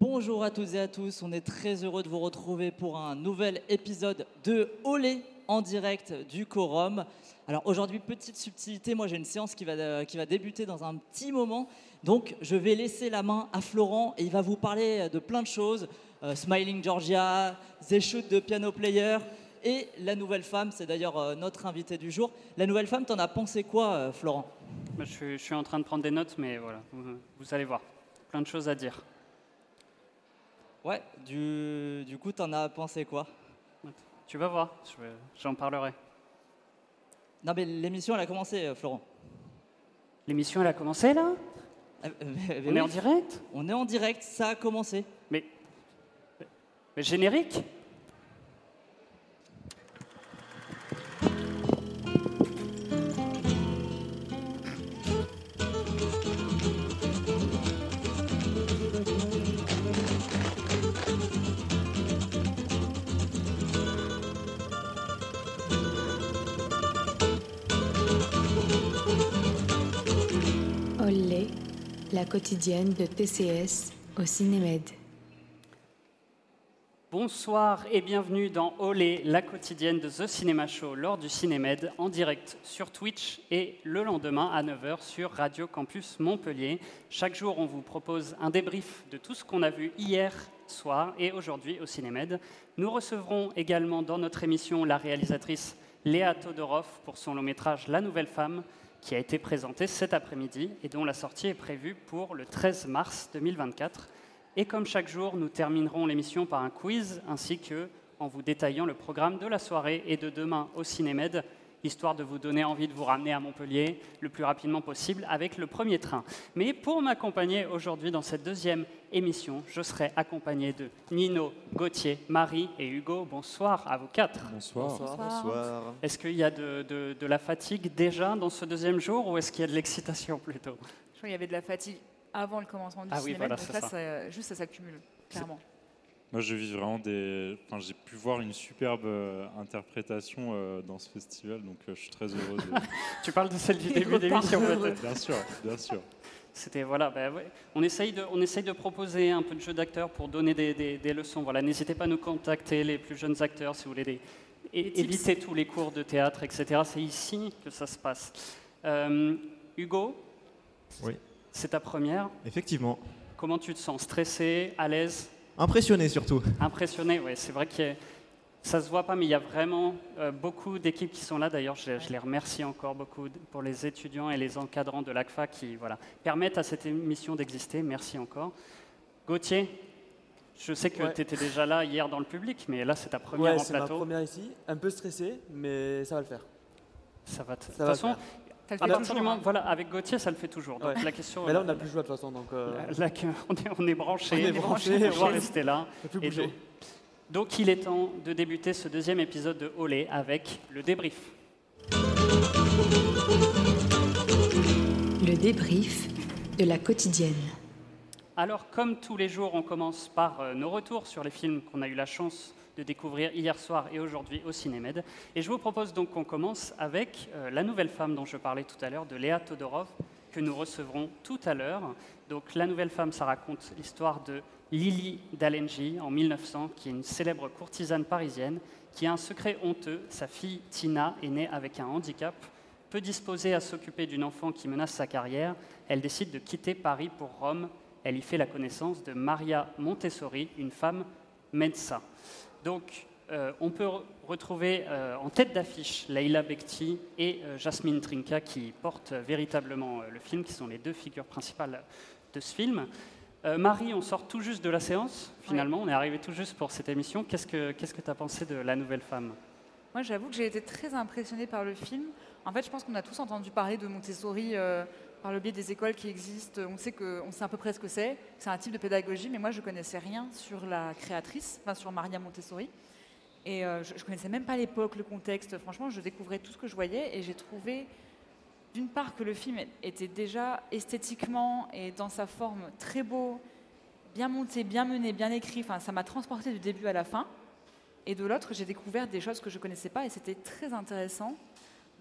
Bonjour à toutes et à tous, on est très heureux de vous retrouver pour un nouvel épisode de Olé en direct du Quorum. Alors aujourd'hui, petite subtilité, moi j'ai une séance qui va, euh, qui va débuter dans un petit moment, donc je vais laisser la main à Florent et il va vous parler de plein de choses, euh, Smiling Georgia, The Shoot de Piano Player et La Nouvelle Femme, c'est d'ailleurs euh, notre invité du jour. La Nouvelle Femme, t'en as pensé quoi Florent? Bah, je, suis, en train de prendre des notes, mais voilà, vous allez voir. Plein de choses à dire. Ouais, du, du coup t'en as pensé quoi? Tu vas voir, j'en parlerai. Non mais l'émission elle a commencé euh, Florent. L'émission, elle a commencé là? Euh, euh, mais- mais On est en direct? On est en direct, ça a commencé. mais, mais générique? La quotidienne de TCS au Cinémed. Bonsoir et bienvenue dans Olé, la quotidienne de The Cinema Show lors du Cinémed en direct sur Twitch et le lendemain à 9h sur Radio Campus Montpellier. Chaque jour, on vous propose un débrief de tout ce qu'on a vu hier soir et aujourd'hui au Cinémed. Nous recevrons également dans notre émission la réalisatrice Léa Todorov pour son long métrage La Nouvelle Femme qui a été présenté cet après-midi et dont la sortie est prévue pour le 13 mars 2024. Et comme chaque jour, nous terminerons l'émission par un quiz ainsi que en vous détaillant le programme de la soirée et de demain au Cinémed, histoire de vous donner envie de vous ramener à Montpellier le plus rapidement possible avec le premier train. Mais pour m'accompagner aujourd'hui dans cette deuxième émission, je serai accompagné de Nino, Gauthier, Marie et Hugo. Bonsoir à vous quatre. Bonsoir. Bonsoir. Est-ce qu'il y a de, de- de la fatigue déjà dans ce deuxième jour ou est-ce qu'il y a de l'excitation plutôt? Je crois qu'il y avait de la fatigue avant le commencement du Ah oui, cinéma, voilà, donc ça- juste ça s'accumule, clairement. Moi, je vis vraiment des. Enfin, j'ai pu voir une superbe euh, interprétation euh, dans ce festival, donc euh, je suis très heureux. de- Tu parles de celle du début d'émission peut-être bien sûr, bien sûr. C'était voilà, bah ouais. on essaye de, on essaye de proposer un peu de jeu d'acteur pour donner des, des- des leçons. Voilà, n'hésitez pas à nous contacter, les plus jeunes acteurs, si vous voulez des, et- éviter tous les cours de théâtre, etc. C'est ici que ça se passe. Euh, Hugo, Oui. c'est ta première. Effectivement. Comment tu te sens? Stressé, à l'aise, Impressionné surtout. impressionné Ouais, c'est vrai que ça se voit pas, mais il y a vraiment euh, beaucoup d'équipes qui sont là. D'ailleurs, je, je les remercie encore beaucoup pour les étudiants et les encadrants de l'ACFA qui voilà, permettent à cette émission d'exister. Merci encore. Gauthier, je sais que Ouais. tu étais déjà là hier dans le public, mais là, c'est ta première Ouais, en c'est ma plateau. première ici. Un peu stressé, mais ça va le faire. Ça va. De toute façon. Ça le à fait partir du toujours, moment, hein. voilà, avec Gauthier, ça le fait toujours. Donc Ouais. la question. Mais là, on n'a plus choix de toute façon, donc euh, là, là, on est, on est branché. On est branché, on va rester là. plus Et donc il est temps de débuter ce deuxième épisode de Olé avec le débrief. Le débrief de la quotidienne. Alors, comme tous les jours, on commence par euh, nos retours sur les films qu'on a eu la chance de découvrir hier soir et aujourd'hui au Cinémed. Et je vous propose donc qu'on commence avec euh, La Nouvelle Femme dont je parlais tout à l'heure, de Léa Todorov, que nous recevrons tout à l'heure. Donc, La Nouvelle Femme, ça raconte l'histoire de Lily Dalenji en 1900, qui est une célèbre courtisane parisienne, qui a un secret honteux. Sa fille Tina est née avec un handicap. Peu disposée à s'occuper d'une enfant qui menace sa carrière, elle décide de quitter Paris pour Rome. Elle y fait la connaissance de Maria Montessori, une femme médecin. Donc, euh, on peut re- retrouver euh, en tête d'affiche Leila Bekti et euh, Jasmine Trinka qui portent véritablement le film, qui sont les deux figures principales de ce film. Marie, on sort tout juste de la séance, finalement, on est arrivé tout juste pour cette émission. Qu'est-ce que tu as pensé de La Nouvelle Femme? Moi, j'avoue que j'ai été très impressionnée par le film. En fait, je pense qu'on a tous entendu parler de Montessori par le biais des écoles qui existent. On sait, que, sait à peu près ce que c'est. C'est un type de pédagogie, mais moi, je connaissais rien sur la créatrice, enfin sur Maria Montessori. Et euh, je ne connaissais même pas l'époque, le contexte. Franchement, je découvrais tout ce que je voyais et j'ai trouvé, d'une part, que le film était déjà esthétiquement et dans sa forme très beau, bien monté, bien mené, bien écrit. Enfin, ça m'a transporté du début à la fin. Et de l'autre, j'ai découvert des choses que je ne connaissais pas et c'était très intéressant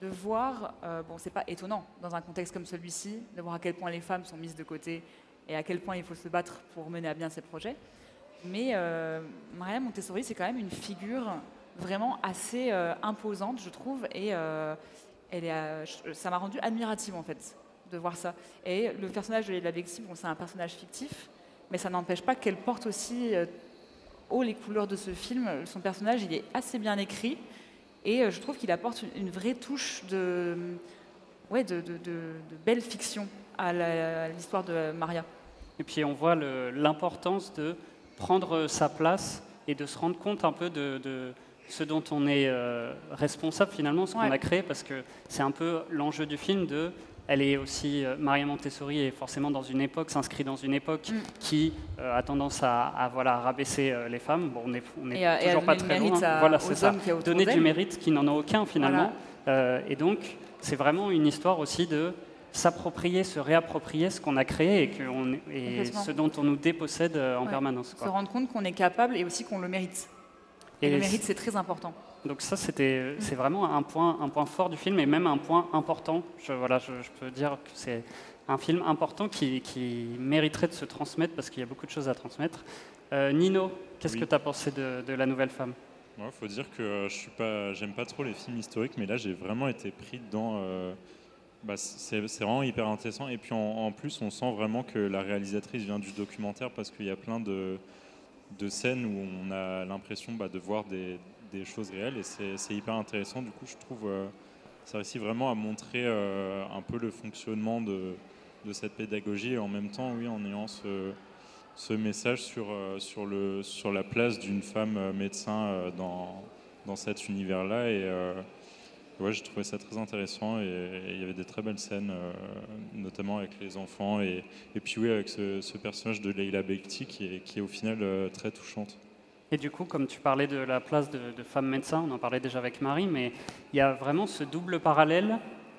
de voir, euh, bon, c'est pas étonnant dans un contexte comme celui-ci, de voir à quel point les femmes sont mises de côté et à quel point il faut se battre pour mener à bien ses projets. Mais euh, Maria Montessori, c'est quand même une figure vraiment assez euh, imposante, je trouve, et ça m'a rendu admirative en fait de voir ça. Et le personnage de Leila Bekti, bon, c'est un personnage fictif, mais ça n'empêche pas qu'elle porte aussi haut les couleurs de ce film. Son personnage, il est assez bien écrit, et euh, je trouve qu'il apporte une, vraie touche de, ouais, de, de- de- de belle fiction à l'histoire de Maria. Et puis on voit l'importance de prendre sa place et de se rendre compte un peu de, de ce dont on est euh, responsable finalement, ce qu'on a créé, parce que c'est un peu l'enjeu du film de... Elle est aussi, euh, Maria Montessori est forcément dans une époque, s'inscrit dans une époque Mm. qui euh, a tendance à, à, voilà, rabaisser euh, les femmes. Bon, on n'est toujours pas très loin. à- voilà, c'est ça. a Donner du mérite qui n'en ont aucun finalement. Euh, et donc, c'est vraiment une histoire aussi de s'approprier, se réapproprier ce qu'on a créé et, que on- et ce dont on nous dépossède euh, en Ouais. permanence. Se quoi. rendre compte qu'on est capable et aussi qu'on le mérite. Et, Et le mérite, c'est très important. Donc ça, c'était, Mm. c'est vraiment un point, un point fort du film et même un point important. Je, voilà, je, je peux dire que c'est un film important qui, qui mériterait de se transmettre parce qu'il y a beaucoup de choses à transmettre. Euh, Nino, qu'est-ce Oui. que tu as pensé de, de La Nouvelle Femme? Il faut dire que euh, je suis pas, j'aime pas trop les films historiques, mais là j'ai vraiment été pris dedans. euh, bah, c'est c'est vraiment hyper intéressant. Et puis en, en plus, on sent vraiment que la réalisatrice vient du documentaire parce qu'il y a plein de, de scènes où on a l'impression bah, de voir des, des choses réelles et c'est hyper intéressant. Du coup, je trouve euh, ça réussit vraiment à montrer euh, un peu le fonctionnement de, cette pédagogie et en même temps, oui, en ayant ce, message sur, euh, sur, le, sur la place d'une femme médecin dans, dans cet univers-là. Et euh, ouais, j'ai trouvé ça très intéressant et, il y avait des très belles scènes, notamment avec les enfants. Et, puis oui, avec ce, personnage de Leila Bekti qui est, au final très touchante. Et du coup, comme tu parlais de la place de, de femmes médecins, on en parlait déjà avec Marie, mais il y a vraiment ce double parallèle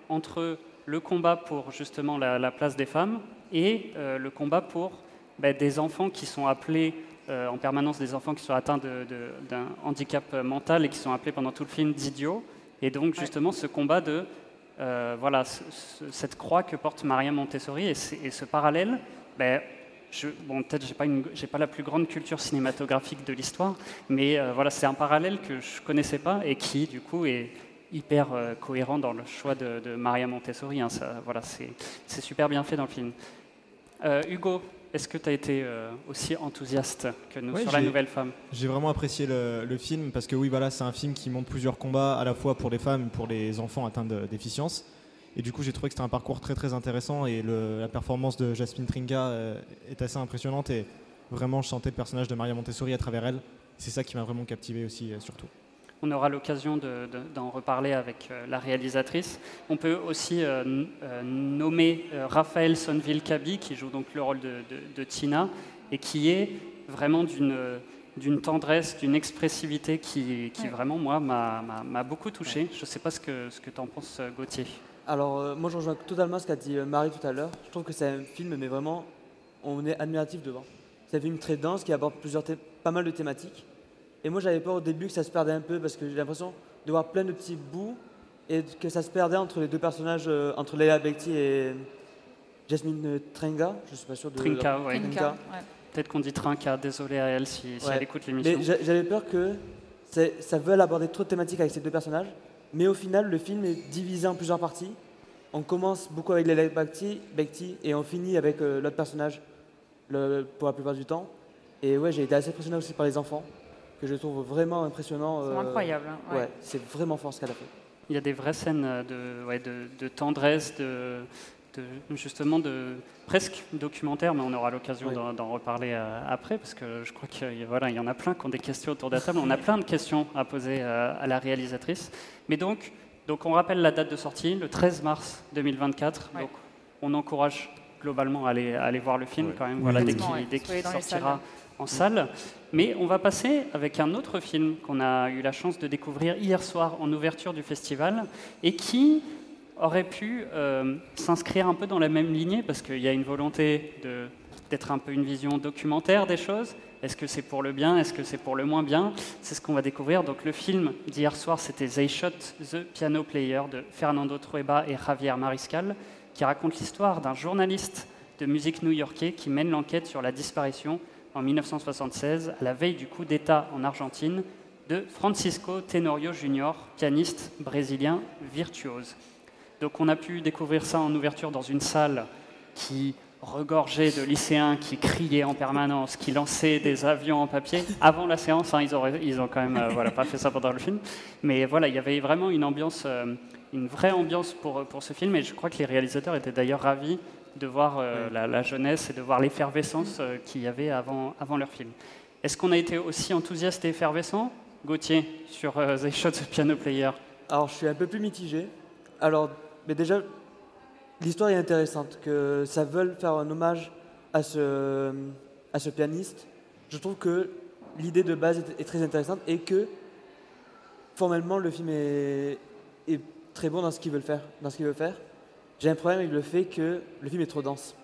entre le combat pour justement la, la place des femmes et euh, le combat pour ben, des enfants qui sont appelés euh, en permanence, des enfants qui sont atteints d'un handicap mental et qui sont appelés pendant tout le film d'idiots. Et donc justement ce combat de euh, voilà ce- ce- cette croix que porte Maria Montessori et ce parallèle, ben, je, bon, peut-être j'ai pas une, j'ai pas la plus grande culture cinématographique de l'histoire, mais euh, voilà, c'est un parallèle que je connaissais pas et qui du coup est hyper euh, cohérent dans le choix de, de Maria Montessori. hein, ça, voilà, c'est, c'est super bien fait dans le film. Euh, Hugo, est-ce que tu as été aussi enthousiaste que nous Ouais, sur la nouvelle femme? J'ai vraiment apprécié le, le film parce que oui, voilà, c'est un film qui montre plusieurs combats à la fois pour les femmes et pour les enfants atteints de déficience. Et du coup, j'ai trouvé que c'était un parcours très très intéressant et le- la performance de Jasmine Tringa euh, est assez impressionnante et vraiment, je sentais le personnage de Maria Montessori à travers elle. C'est ça qui m'a vraiment captivé aussi, euh, surtout. On aura l'occasion de- de- d'en reparler avec euh, la réalisatrice. On peut aussi euh, euh, nommer Raphaël Sonville-Kabi, qui joue donc le rôle de, de- de Tina, et qui est vraiment d'une d'une tendresse, d'une expressivité qui, qui Ouais. vraiment, moi, m'a m'a- m'a beaucoup touché. Je ne sais pas ce que, ce que tu en penses, Gauthier. Alors, euh, moi, je rejoins totalement ce qu'a dit euh, Marie tout à l'heure. Je trouve que c'est un film, mais vraiment, on est admiratif devant. C'est un film très dense qui aborde plusieurs pas mal de thématiques. Et moi, j'avais peur au début que ça se perdait un peu parce que j'ai l'impression de voir plein de petits bouts et que ça se perdait entre les deux personnages, euh, entre Leila Bekti et Jasmine Tringa. Je suis pas sûr de. Trinka, ouais. Trinka. Ouais. Peut-être qu'on dit Trinka, désolé à elle si, si Ouais. elle écoute Mais l'émission. j'a- j'avais peur que c'est- ça veuille aborder trop de thématiques avec ces deux personnages. Mais au final, le film est divisé en plusieurs parties. On commence beaucoup avec Leila Bekti, Bekti et on finit avec euh, l'autre personnage le- pour la plupart du temps. Et ouais, j'ai été assez impressionné aussi par les enfants, que je trouve vraiment impressionnant. Sont euh, incroyables. hein, Ouais, ouais. c'est vraiment fort ce qu'elle a fait. Il y a des vraies scènes euh, de, ouais, de, de tendresse, de, de- justement de presque documentaire, mais on aura l'occasion Oui. d'en, reparler euh, après, parce que je crois qu'il y, a- voilà, il y en a plein qui ont des questions autour de la table. On a plein de questions à poser euh, à la réalisatrice. Mais donc, donc, on rappelle la date de sortie, le 13 mars 2024. Ouais. Donc, on encourage globalement à aller, à aller voir le film quand même, Oui, voilà, dès qu'il, sortira en salle. Mais on va passer avec un autre film qu'on a eu la chance de découvrir hier soir en ouverture du festival et qui aurait pu euh, s'inscrire un peu dans la même lignée parce qu'il y a une volonté d'être un peu une vision documentaire des choses. Est-ce que c'est pour le bien? Est-ce que c'est pour le moins bien? C'est ce qu'on va découvrir. Donc le film d'hier soir, c'était They Shot the Piano Player de Fernando Trueba et Javier Mariscal, qui raconte l'histoire d'un journaliste de musique new-yorkais qui mène l'enquête sur la disparition en 1976, à la veille du coup d'État en Argentine, de Francisco Tenorio Jr., pianiste brésilien virtuose. Donc on a pu découvrir ça en ouverture dans une salle qui regorgeait de lycéens qui criaient en permanence, qui lançaient des avions en papier. Avant la séance, hein, ils, ont, ils ont quand même euh, voilà, pas fait ça pendant le film. Mais voilà, il y avait vraiment une ambiance, euh, une vraie ambiance pour, pour ce film. Et je crois que les réalisateurs étaient d'ailleurs ravis de voir euh, la, la, jeunesse et de voir l'effervescence qu'il y avait avant, avant leur film. Est-ce qu'on a été aussi enthousiaste et effervescent Gauthier, sur The Shot Piano Player? Alors, je suis un peu plus mitigé. Alors, mais déjà, l'histoire est intéressante, que ça veuille faire un hommage à ce, à ce pianiste. Je trouve que l'idée de base est, très intéressante et que formellement le film est, très bon dans ce qu'il veut faire. Dans ce qu'il veut faire. J'ai un problème avec le fait que le film est trop dense.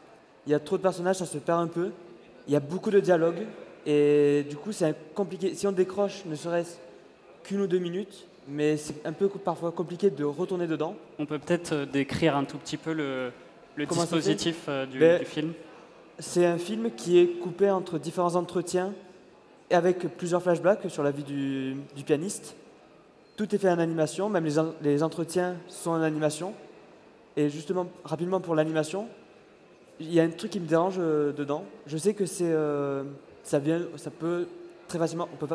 Il y a trop de personnages, ça se perd un peu. Il y a beaucoup de dialogues et du coup c'est compliqué. Si on décroche ne serait-ce qu'une ou deux minutes, mais c'est un peu parfois compliqué de retourner dedans. On peut peut-être euh, décrire un tout petit peu le, dispositif euh, ben, du, film? C'est un film qui est coupé entre différents entretiens et avec plusieurs flashbacks sur la vie du, pianiste. Tout est fait en animation, même les, entretiens sont en animation. Et justement, rapidement pour l'animation, il y a un truc qui me dérange euh, dedans. Je sais que c'est, ça vient, ça peut très facilement, on peut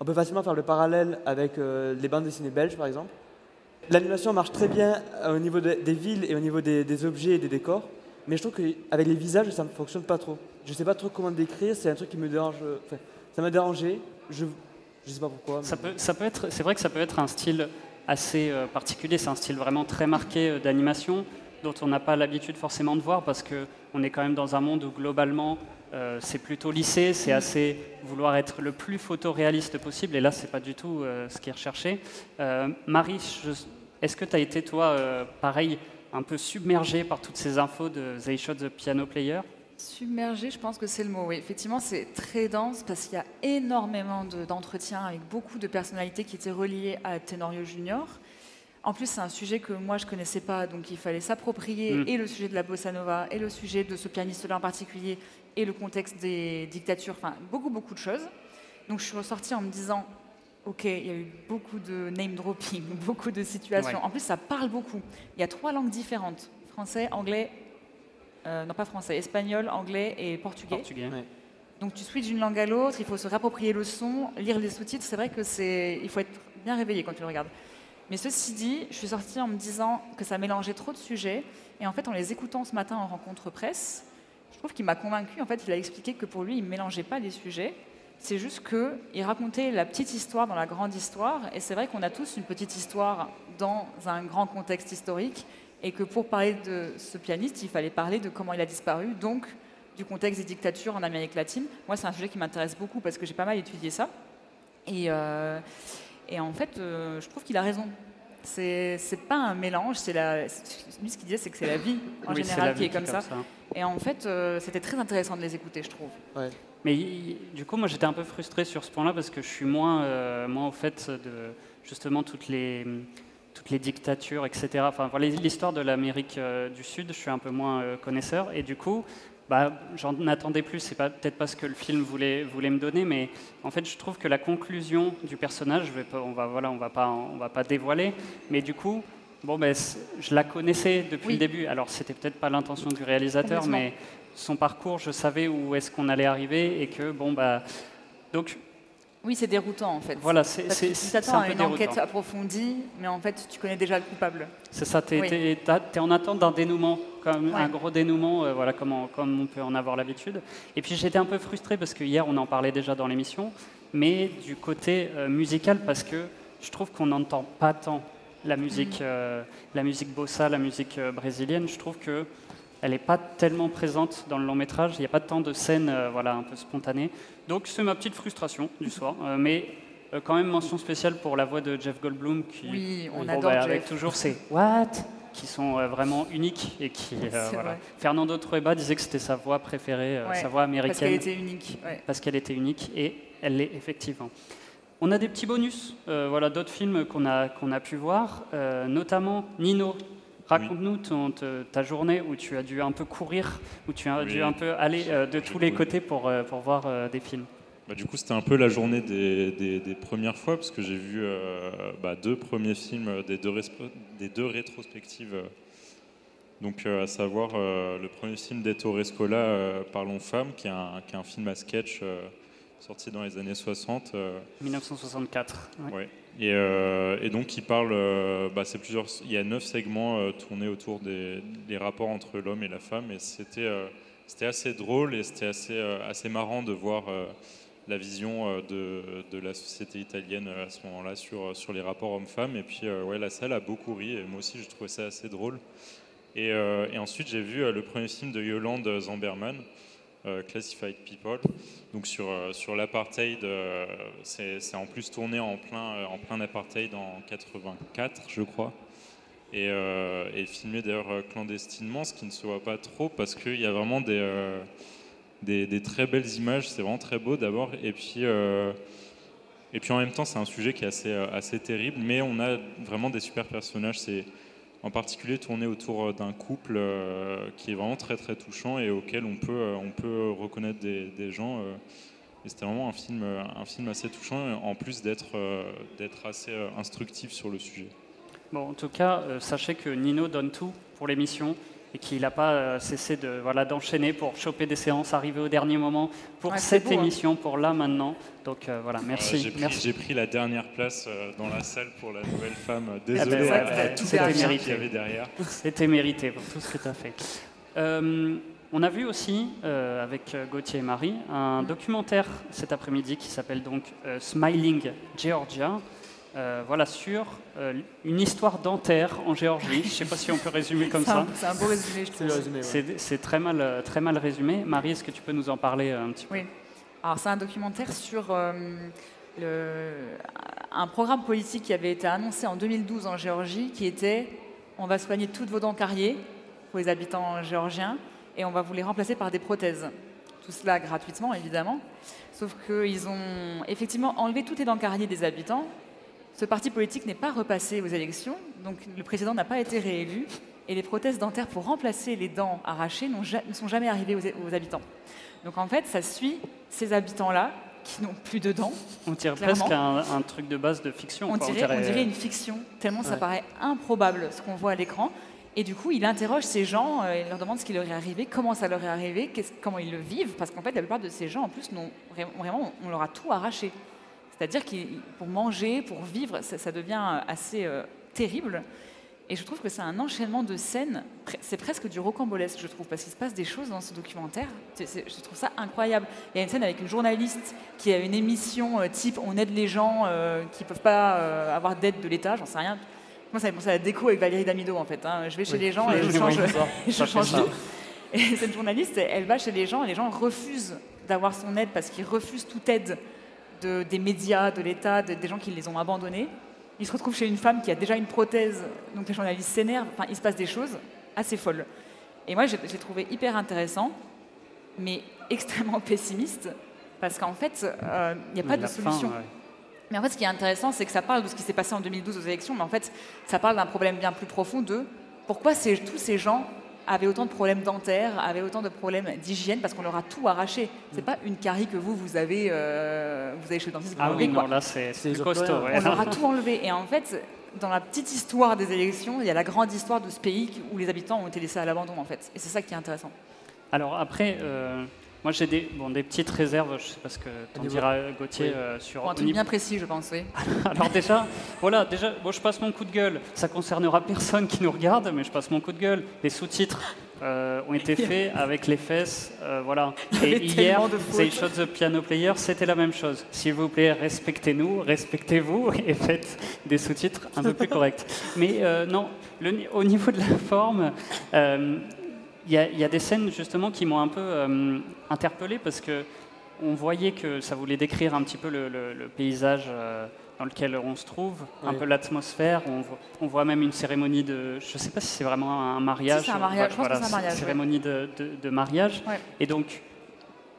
on peut facilement faire le parallèle avec euh, les bandes dessinées belges, par exemple. L'animation marche très bien euh, au niveau des villes et au niveau des, objets et des décors, mais je trouve qu'avec les visages, ça ne fonctionne pas trop. Je ne sais pas trop comment décrire, c'est un truc qui me dérange. ça m'a dérangé, je ne sais pas pourquoi. Ça peut, ça peut être, c'est vrai que ça peut être un style assez euh, particulier, c'est un style vraiment très marqué d'animation dont on n'a pas l'habitude forcément de voir parce qu'on est quand même dans un monde où globalement euh, c'est plutôt lissé, c'est assez vouloir être le plus photoréaliste possible, et là, c'est pas du tout euh, ce qui est recherché. Euh, Marie, est-ce que tu as été, toi, pareil, un peu submergé par toutes ces infos de They Shot the Piano Player? Submergé, je pense que c'est le mot. Oui, effectivement, c'est très dense parce qu'il y a énormément d'entretiens avec beaucoup de personnalités qui étaient reliées à Tenorio Junior. En plus, c'est un sujet que moi, je ne connaissais pas, donc il fallait s'approprier mm. et le sujet de la bossa nova, et le sujet de ce pianiste-là en particulier, et le contexte des dictatures, enfin, beaucoup, beaucoup de choses. Donc je suis ressortie en me disant, OK, il y a eu beaucoup de name dropping, beaucoup de situations. En plus, ça parle beaucoup. Il y a trois langues différentes français, anglais, euh, non pas français, espagnol, anglais et portugais. portugais. Donc tu switches d'une langue à l'autre, il faut se réapproprier le son, lire les sous-titres. C'est vrai que c'est, il faut être bien réveillé quand tu le regardes. Mais ceci dit, je suis sortie en me disant que ça mélangeait trop de sujets. Et en fait, en les écoutant ce matin en rencontre presse, je trouve qu'il m'a convaincu. En fait, il a expliqué que pour lui, il ne mélangeait pas les sujets. C'est juste qu'il racontait la petite histoire dans la grande histoire. Et c'est vrai qu'on a tous une petite histoire dans un grand contexte historique. Et que pour parler de ce pianiste, il fallait parler de comment il a disparu, donc du contexte des dictatures en Amérique latine. Moi, c'est un sujet qui m'intéresse beaucoup parce que j'ai pas mal étudié ça. Et. Euh, et en fait, euh, je trouve qu'il a raison. C'est pas un mélange, c'est la. Lui, ce qu'il disait, c'est que c'est la vie en général qui est comme, ça. Et en fait, euh, c'était très intéressant de les écouter, je trouve. Mais du coup, moi, j'étais un peu frustré sur ce point-là parce que je suis moins, euh, moins au fait de justement toutes les toutes les dictatures, etc. Enfin, l'histoire de l'Amérique du Sud, je suis un peu moins connaisseur. Et du coup, bah, j'en attendais plus, c'est peut-être pas ce que le film voulait, voulait me donner, mais en fait je trouve que la conclusion du personnage, je vais pas, on va voilà, on va pas, on va pas dévoiler, mais du coup, bon ben, je la connaissais depuis le début. Alors c'était peut-être pas l'intention du réalisateur, mais son parcours, je savais où est-ce qu'on allait arriver et que bon bah donc oui, c'est déroutant en fait. Voilà, c'est Tu t'attends à une enquête approfondie, mais en fait, tu connais déjà le coupable. C'est ça, tu es, en attente d'un dénouement, comme un gros dénouement, euh, voilà, comme on, comme on peut en avoir l'habitude. Et puis j'étais un peu frustré parce que hier, on en parlait déjà dans l'émission, mais du côté euh, musical, parce que je trouve qu'on n'entend pas tant la musique, mm. euh, la musique bossa, la musique brésilienne. Je trouve que elle n'est pas tellement présente dans le long métrage. Il n'y a pas tant de scènes voilà, un peu spontanées. Donc c'est ma petite frustration du soir. Mais quand même mention spéciale pour la voix de Jeff Goldblum qui oui, on adore bah, avec toujours ces What? Qui sont vraiment uniques et qui voilà. Fernando Trueba disait que c'était sa voix préférée, sa voix américaine. Parce qu'elle était unique. Parce qu'elle était unique et elle l'est effectivement. On a des petits bonus, voilà d'autres films qu'on a qu'on a pu voir, notamment Nino Raconte-nous ton- ta journée où tu as dû un peu courir, où tu as Oui. dû un peu aller euh, de tous les côtés pour, euh, pour voir euh, des films. Bah, du coup, c'était un peu la journée des, des- des premières fois, parce que j'ai vu euh, bah, deux premiers films euh, des deux, respo- des deux rétrospectives. euh. Donc, euh, à savoir euh, le premier film d'Ettore Scola, Parlons femmes, qui est, un, qui est un film à sketch sorti dans les années 60. euh, 1964. ouais. Ouais. Et, et donc, il parle. bah, plusieurs. Il y a neuf segments tournés autour des, des rapports entre l'homme et la femme, et c'était c'était assez drôle et c'était assez assez marrant de voir la vision euh, de, la société italienne euh, à ce moment-là sur sur les rapports hommes-femmes. Et puis, euh, ouais, la salle a beaucoup ri, et moi aussi, j'ai trouvé ça assez drôle. Et, euh, ensuite, j'ai vu euh, le premier film de Yolande Zamberman. euh, Classified People, donc sur, euh, sur l'apartheid, euh, c'est en plus tourné en plein, euh, en plein apartheid en 84, je crois, et, euh, filmé d'ailleurs euh, clandestinement, ce qui ne se voit pas trop parce qu'il y a vraiment des, euh, des, très belles images, c'est vraiment très beau d'abord, et puis, euh, et puis en même temps c'est un sujet qui est assez, euh, assez terrible, mais on a vraiment des super personnages, c'est en particulier tourné autour d'un couple euh, qui est vraiment très très touchant et auquel on peut, euh, on peut reconnaître des, des gens. euh, et c'était vraiment un film, euh, un film assez touchant, en plus d'être euh, d'être assez euh, instructif sur le sujet. Bon, en tout cas, euh, sachez que Nino donne tout pour l'émission et qu'il n'a pas euh, cessé de voilà d'enchaîner pour choper des séances, arriver au dernier moment pour Ouais, c'est cette beau, hein. émission, pour là maintenant. Donc euh, voilà, Euh, merci. J'ai pris, la dernière place euh, dans la salle pour la nouvelle femme. Ah Désolé ben, à- ouais, à gens mérité. qu'il y avait derrière. C'était mérité pour tout ce que tu as fait. Euh, on a vu aussi, euh, avec Gauthier et Marie, un documentaire cet après-midi qui s'appelle donc euh, Smiling Georgia. Euh, voilà, sur euh, une histoire dentaire en Géorgie. Je ne sais pas si on peut résumer comme ça. c'est un beau résumé, je trouve. ouais. C'est c'est très mal, euh, très mal résumé. Marie, est-ce que tu peux nous en parler un petit peu? Oui. Alors, c'est un documentaire sur euh, le- un programme politique qui avait été annoncé en 2012 en Géorgie, qui était on va soigner toutes vos dents carriées pour les habitants géorgiens et on va vous les remplacer par des prothèses. Tout cela gratuitement, évidemment. Sauf qu'ils ont effectivement enlevé toutes les dents carriées des habitants. Ce parti politique n'est pas repassé aux élections, donc le président n'a pas été réélu. Et les prothèses dentaires pour remplacer les dents arrachées ne sont jamais arrivées aux- aux habitants. Donc en fait, ça suit ces habitants-là qui n'ont plus de dents. On dirait presque un, un truc de base de fiction. On quoi. dirait, on dirait une fiction, tellement ça paraît improbable ce qu'on voit à l'écran. Et du coup, il interroge ces gens, euh, il leur demande ce qui leur est arrivé, comment ça leur est arrivé, comment ils le vivent, parce qu'en fait, la plupart de ces gens, en plus, vraiment, on leur a tout arraché. C'est-à-dire que pour manger, pour vivre, ça, ça devient assez euh, terrible. Et je trouve que c'est un enchaînement de scènes, c'est presque du rocambolesque, je trouve, parce qu'il se passe des choses dans ce documentaire. Je trouve ça incroyable. Il y a une scène avec une journaliste qui a une émission euh, type on aide les gens euh, qui ne peuvent pas euh, avoir d'aide de l'État, j'en sais rien. Moi, ça me penser à la déco avec Valérie Damido, en fait. hein. Je vais chez Oui. les gens et je change, je change tout. Et cette journaliste, elle va chez les gens et les gens refusent d'avoir son aide parce qu'ils refusent toute aide de, des médias, de l'État, de- des gens qui les ont abandonnés. Ils se retrouvent chez une femme qui a déjà une prothèse, donc les journalistes s'énervent. Enfin, il se passe des choses assez folles. Et moi, j'ai trouvé hyper intéressant, mais extrêmement pessimiste, parce qu'en fait, euh, il n'y a pas de fin, solution. ouais. Mais en fait, ce qui est intéressant, c'est que ça parle de ce qui s'est passé en 2012 aux élections, mais en fait, ça parle d'un problème bien plus profond de pourquoi tous ces gens avaient autant de problèmes dentaires, avaient autant de problèmes d'hygiène, parce qu'on leur a tout arraché. C'est pas une carie que vous, vous avez, euh, vous avez chez le dentiste, vous Ah oui, quoi. non, là c'est costaud. Ouais. On leur a tout enlevé. Et en fait, dans la petite histoire des élections, il y a la grande histoire de ce pays où les habitants ont été laissés à l'abandon, en fait. Et c'est ça qui est intéressant. Alors après, euh, moi j'ai des, bon, des petites réserves, je sais pas ce que t'en niveau- dira Gauthier Oui. euh, sur Pour un au truc niveau- bien précis, je pense, oui. Alors déjà, voilà, déjà, bon, je passe mon coup de gueule. Ça concernera personne qui nous regarde, mais je passe mon coup de gueule. Les sous-titres euh, ont été faits avec les fesses, euh, voilà. Et hier. They Shot the Piano Player, c'était la même chose. S'il vous plaît, respectez-nous, respectez-vous et faites des sous-titres un peu plus corrects. Mais euh, non, le au niveau de la forme. Il y, a- il y a des scènes justement qui m'ont un peu euh, interpellé parce que on voyait que ça voulait décrire un petit peu le, le- le paysage euh, dans lequel on se trouve, un peu l'atmosphère. On, voit- on voit même une cérémonie de, je ne sais pas si c'est vraiment un mariage. Si, c'est un mariage. Je pense que c'est un mariage, cérémonie de, de- de mariage. Ouais. Et donc,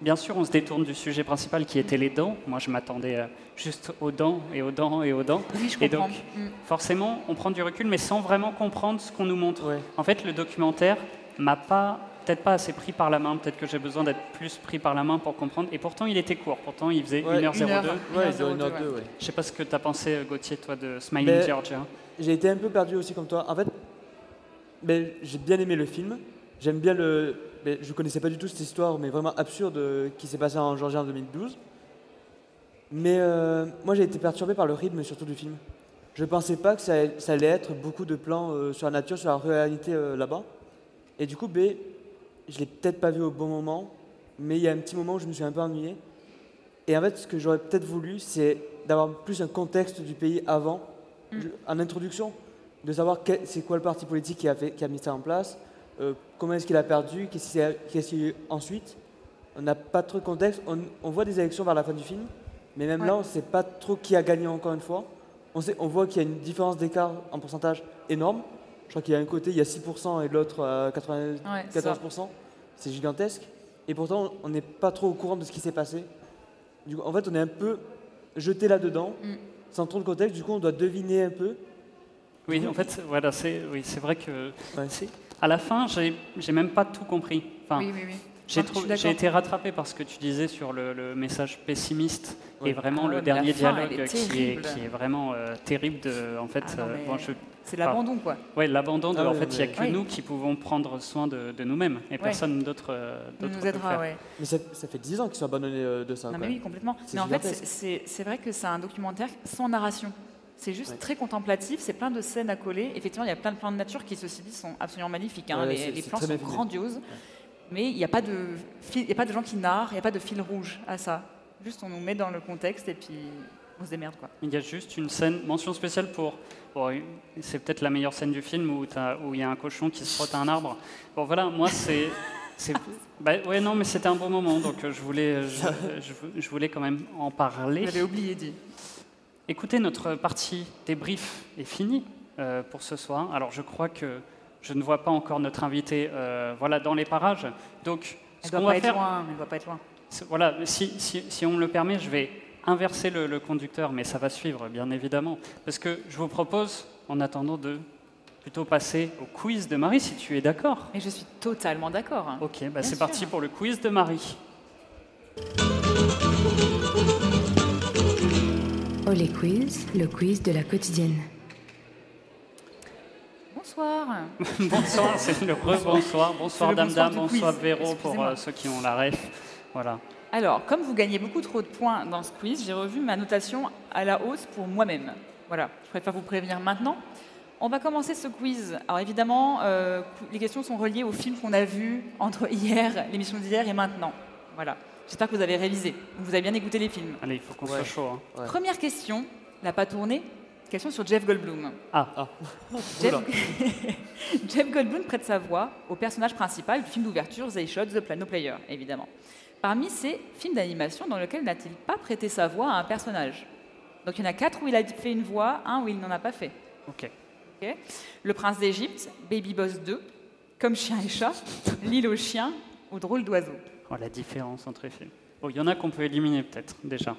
bien sûr, on se détourne du sujet principal qui était les dents. Moi, je m'attendais euh, juste aux dents et aux dents et aux dents. Oui, je Et comprends. donc, Mm. forcément, on prend du recul, mais sans vraiment comprendre ce qu'on nous montre. Ouais. En fait, le documentaire m'a pas, peut-être pas assez pris par la main. Peut-être que j'ai besoin d'être plus pris par la main pour comprendre. Et pourtant, il était court. Pourtant, il faisait Ouais, 1h02. une heure. Ouais, 1h02, il dure une heure ouais. deux, ouais. Je sais pas ce que tu as pensé, Gauthier, toi, de Smiling Ben, Georgia. J'ai été un peu perdu aussi comme toi. En fait, ben, j'ai bien aimé le film. J'aime bien le. Ben, je connaissais pas du tout cette histoire, mais vraiment absurde euh, qui s'est passée en Georgie en 2012. Mais euh, moi, j'ai été perturbé par le rythme surtout du film. Je pensais pas que ça, ça allait être beaucoup de plans euh, sur la nature, sur la réalité euh, là-bas. Et du coup, ben, je l'ai peut-être pas vu au bon moment, mais il y a un petit moment où je me suis un peu ennuyé. Et en fait, ce que j'aurais peut-être voulu, c'est d'avoir plus un contexte du pays avant, je- en introduction, de savoir c'est quoi le parti politique qui a, fait, qui a mis ça en place, euh, comment est-ce qu'il a perdu, qu'est-ce qu'il y a- qu'est-ce qu'il y a eu ensuite. On n'a pas trop de contexte. On, on voit des élections vers la fin du film, mais même Ouais. là, on ne sait pas trop qui a gagné encore une fois. On, sait, on voit qu'il y a une différence d'écart en pourcentage énorme. Je crois qu'il y a un côté, il y a 6% et l'autre à 94%. c'est gigantesque. Et pourtant, on n'est pas trop au courant de ce qui s'est passé. Du coup, en fait, on est un peu jeté là-dedans, Mm. sans trop de contexte. Du coup, on doit deviner un peu. Oui, en fait, voilà, c'est oui, c'est vrai que Ouais. c'est- à la fin, j'ai j'ai même pas tout compris. Enfin, Oui, oui, oui. j'ai été rattrapé par ce que tu disais sur le, le message pessimiste Ouais. et vraiment Ah le dernier fin, dialogue est qui est, terrible. qui est vraiment euh, terrible. De, en fait, Ah non, euh, bon, je- C'est l'abandon, quoi. ouais, l'abandon de, Ah en fait, il n'y a que Oui. nous qui pouvons prendre soin de, de nous-mêmes et personne d'autre euh, On d'autre nous aidera. Mais ça, ça fait 10 ans qu'ils sont abandonnés euh, de ça. Non, mais oui, complètement. Mais en fait, c'est- vrai que c'est un documentaire sans narration. C'est juste Ouais. très contemplatif, c'est plein de scènes à coller. Effectivement, il y a plein de plans de nature qui, ceci dit, sont absolument magnifiques. hein. Ouais, les les plans sont grandioses. Mais il n'y a, pas de fil- il y a pas de gens qui narrent, il n'y a pas de fil rouge à ça. Juste, on nous met dans le contexte et puis on se démerde, quoi. Il y a juste une scène, mention spéciale pour. bon, c'est peut-être la meilleure scène du film où il y a un cochon qui se frotte à un arbre. Bon, voilà, moi, c'est. Bah, ouais, non, mais c'était un bon moment, donc euh, je voulais, je, je- je voulais quand même en parler. J'avais oublié, dit. Écoutez, notre partie débrief est finie euh, pour ce soir. Alors, je crois que je ne vois pas encore notre invité euh, voilà, dans les parages. Donc, Elle ce doit qu'on pas va faire. doit pas être loin. Voilà, si, si- si on me le permet, je vais inverser le, le conducteur, mais ça va suivre, bien évidemment. Parce que je vous propose, en attendant, de plutôt passer au quiz de Marie, si tu es d'accord. Mais je suis totalement d'accord. hein. Ok, bah c'est parti pour le quiz de Marie. Oh les quiz, le quiz de la quotidienne. Bonsoir. bonsoir, c'est le re-bonsoir. Bonsoir, Dame bonsoir Dame, quiz, bonsoir Véro, pour euh, ceux qui ont la ref. Voilà. Alors, comme vous gagnez beaucoup trop de points dans ce quiz, j'ai revu ma notation à la hausse pour moi-même. Voilà, je préfère vous prévenir maintenant. On va commencer ce quiz. Alors évidemment, euh, les questions sont reliées au film qu'on a vu entre hier, l'émission d'hier et maintenant. Voilà. J'espère que vous avez révisé. Vous avez bien écouté les films. Allez, il faut qu'on Ouais. soit chaud. hein. Ouais. Première question, n'a pas tourné. Question sur Jeff Goldblum. Ah, Jeff... Jeff Goldblum prête sa voix au personnage principal du film d'ouverture They Shot the Piano Player, évidemment. Parmi ces films d'animation dans lesquels n'a-t-il pas prêté sa voix à un personnage? Donc il y en a quatre où il a fait une voix, un où il n'en a pas fait. ok. Ok Le Prince d'Égypte, Baby Boss 2, Comme chien et chat, L'île aux chiens ou Drôle d'oiseau. Oh, la différence entre les films. Bon, il y en a qu'on peut éliminer peut-être déjà.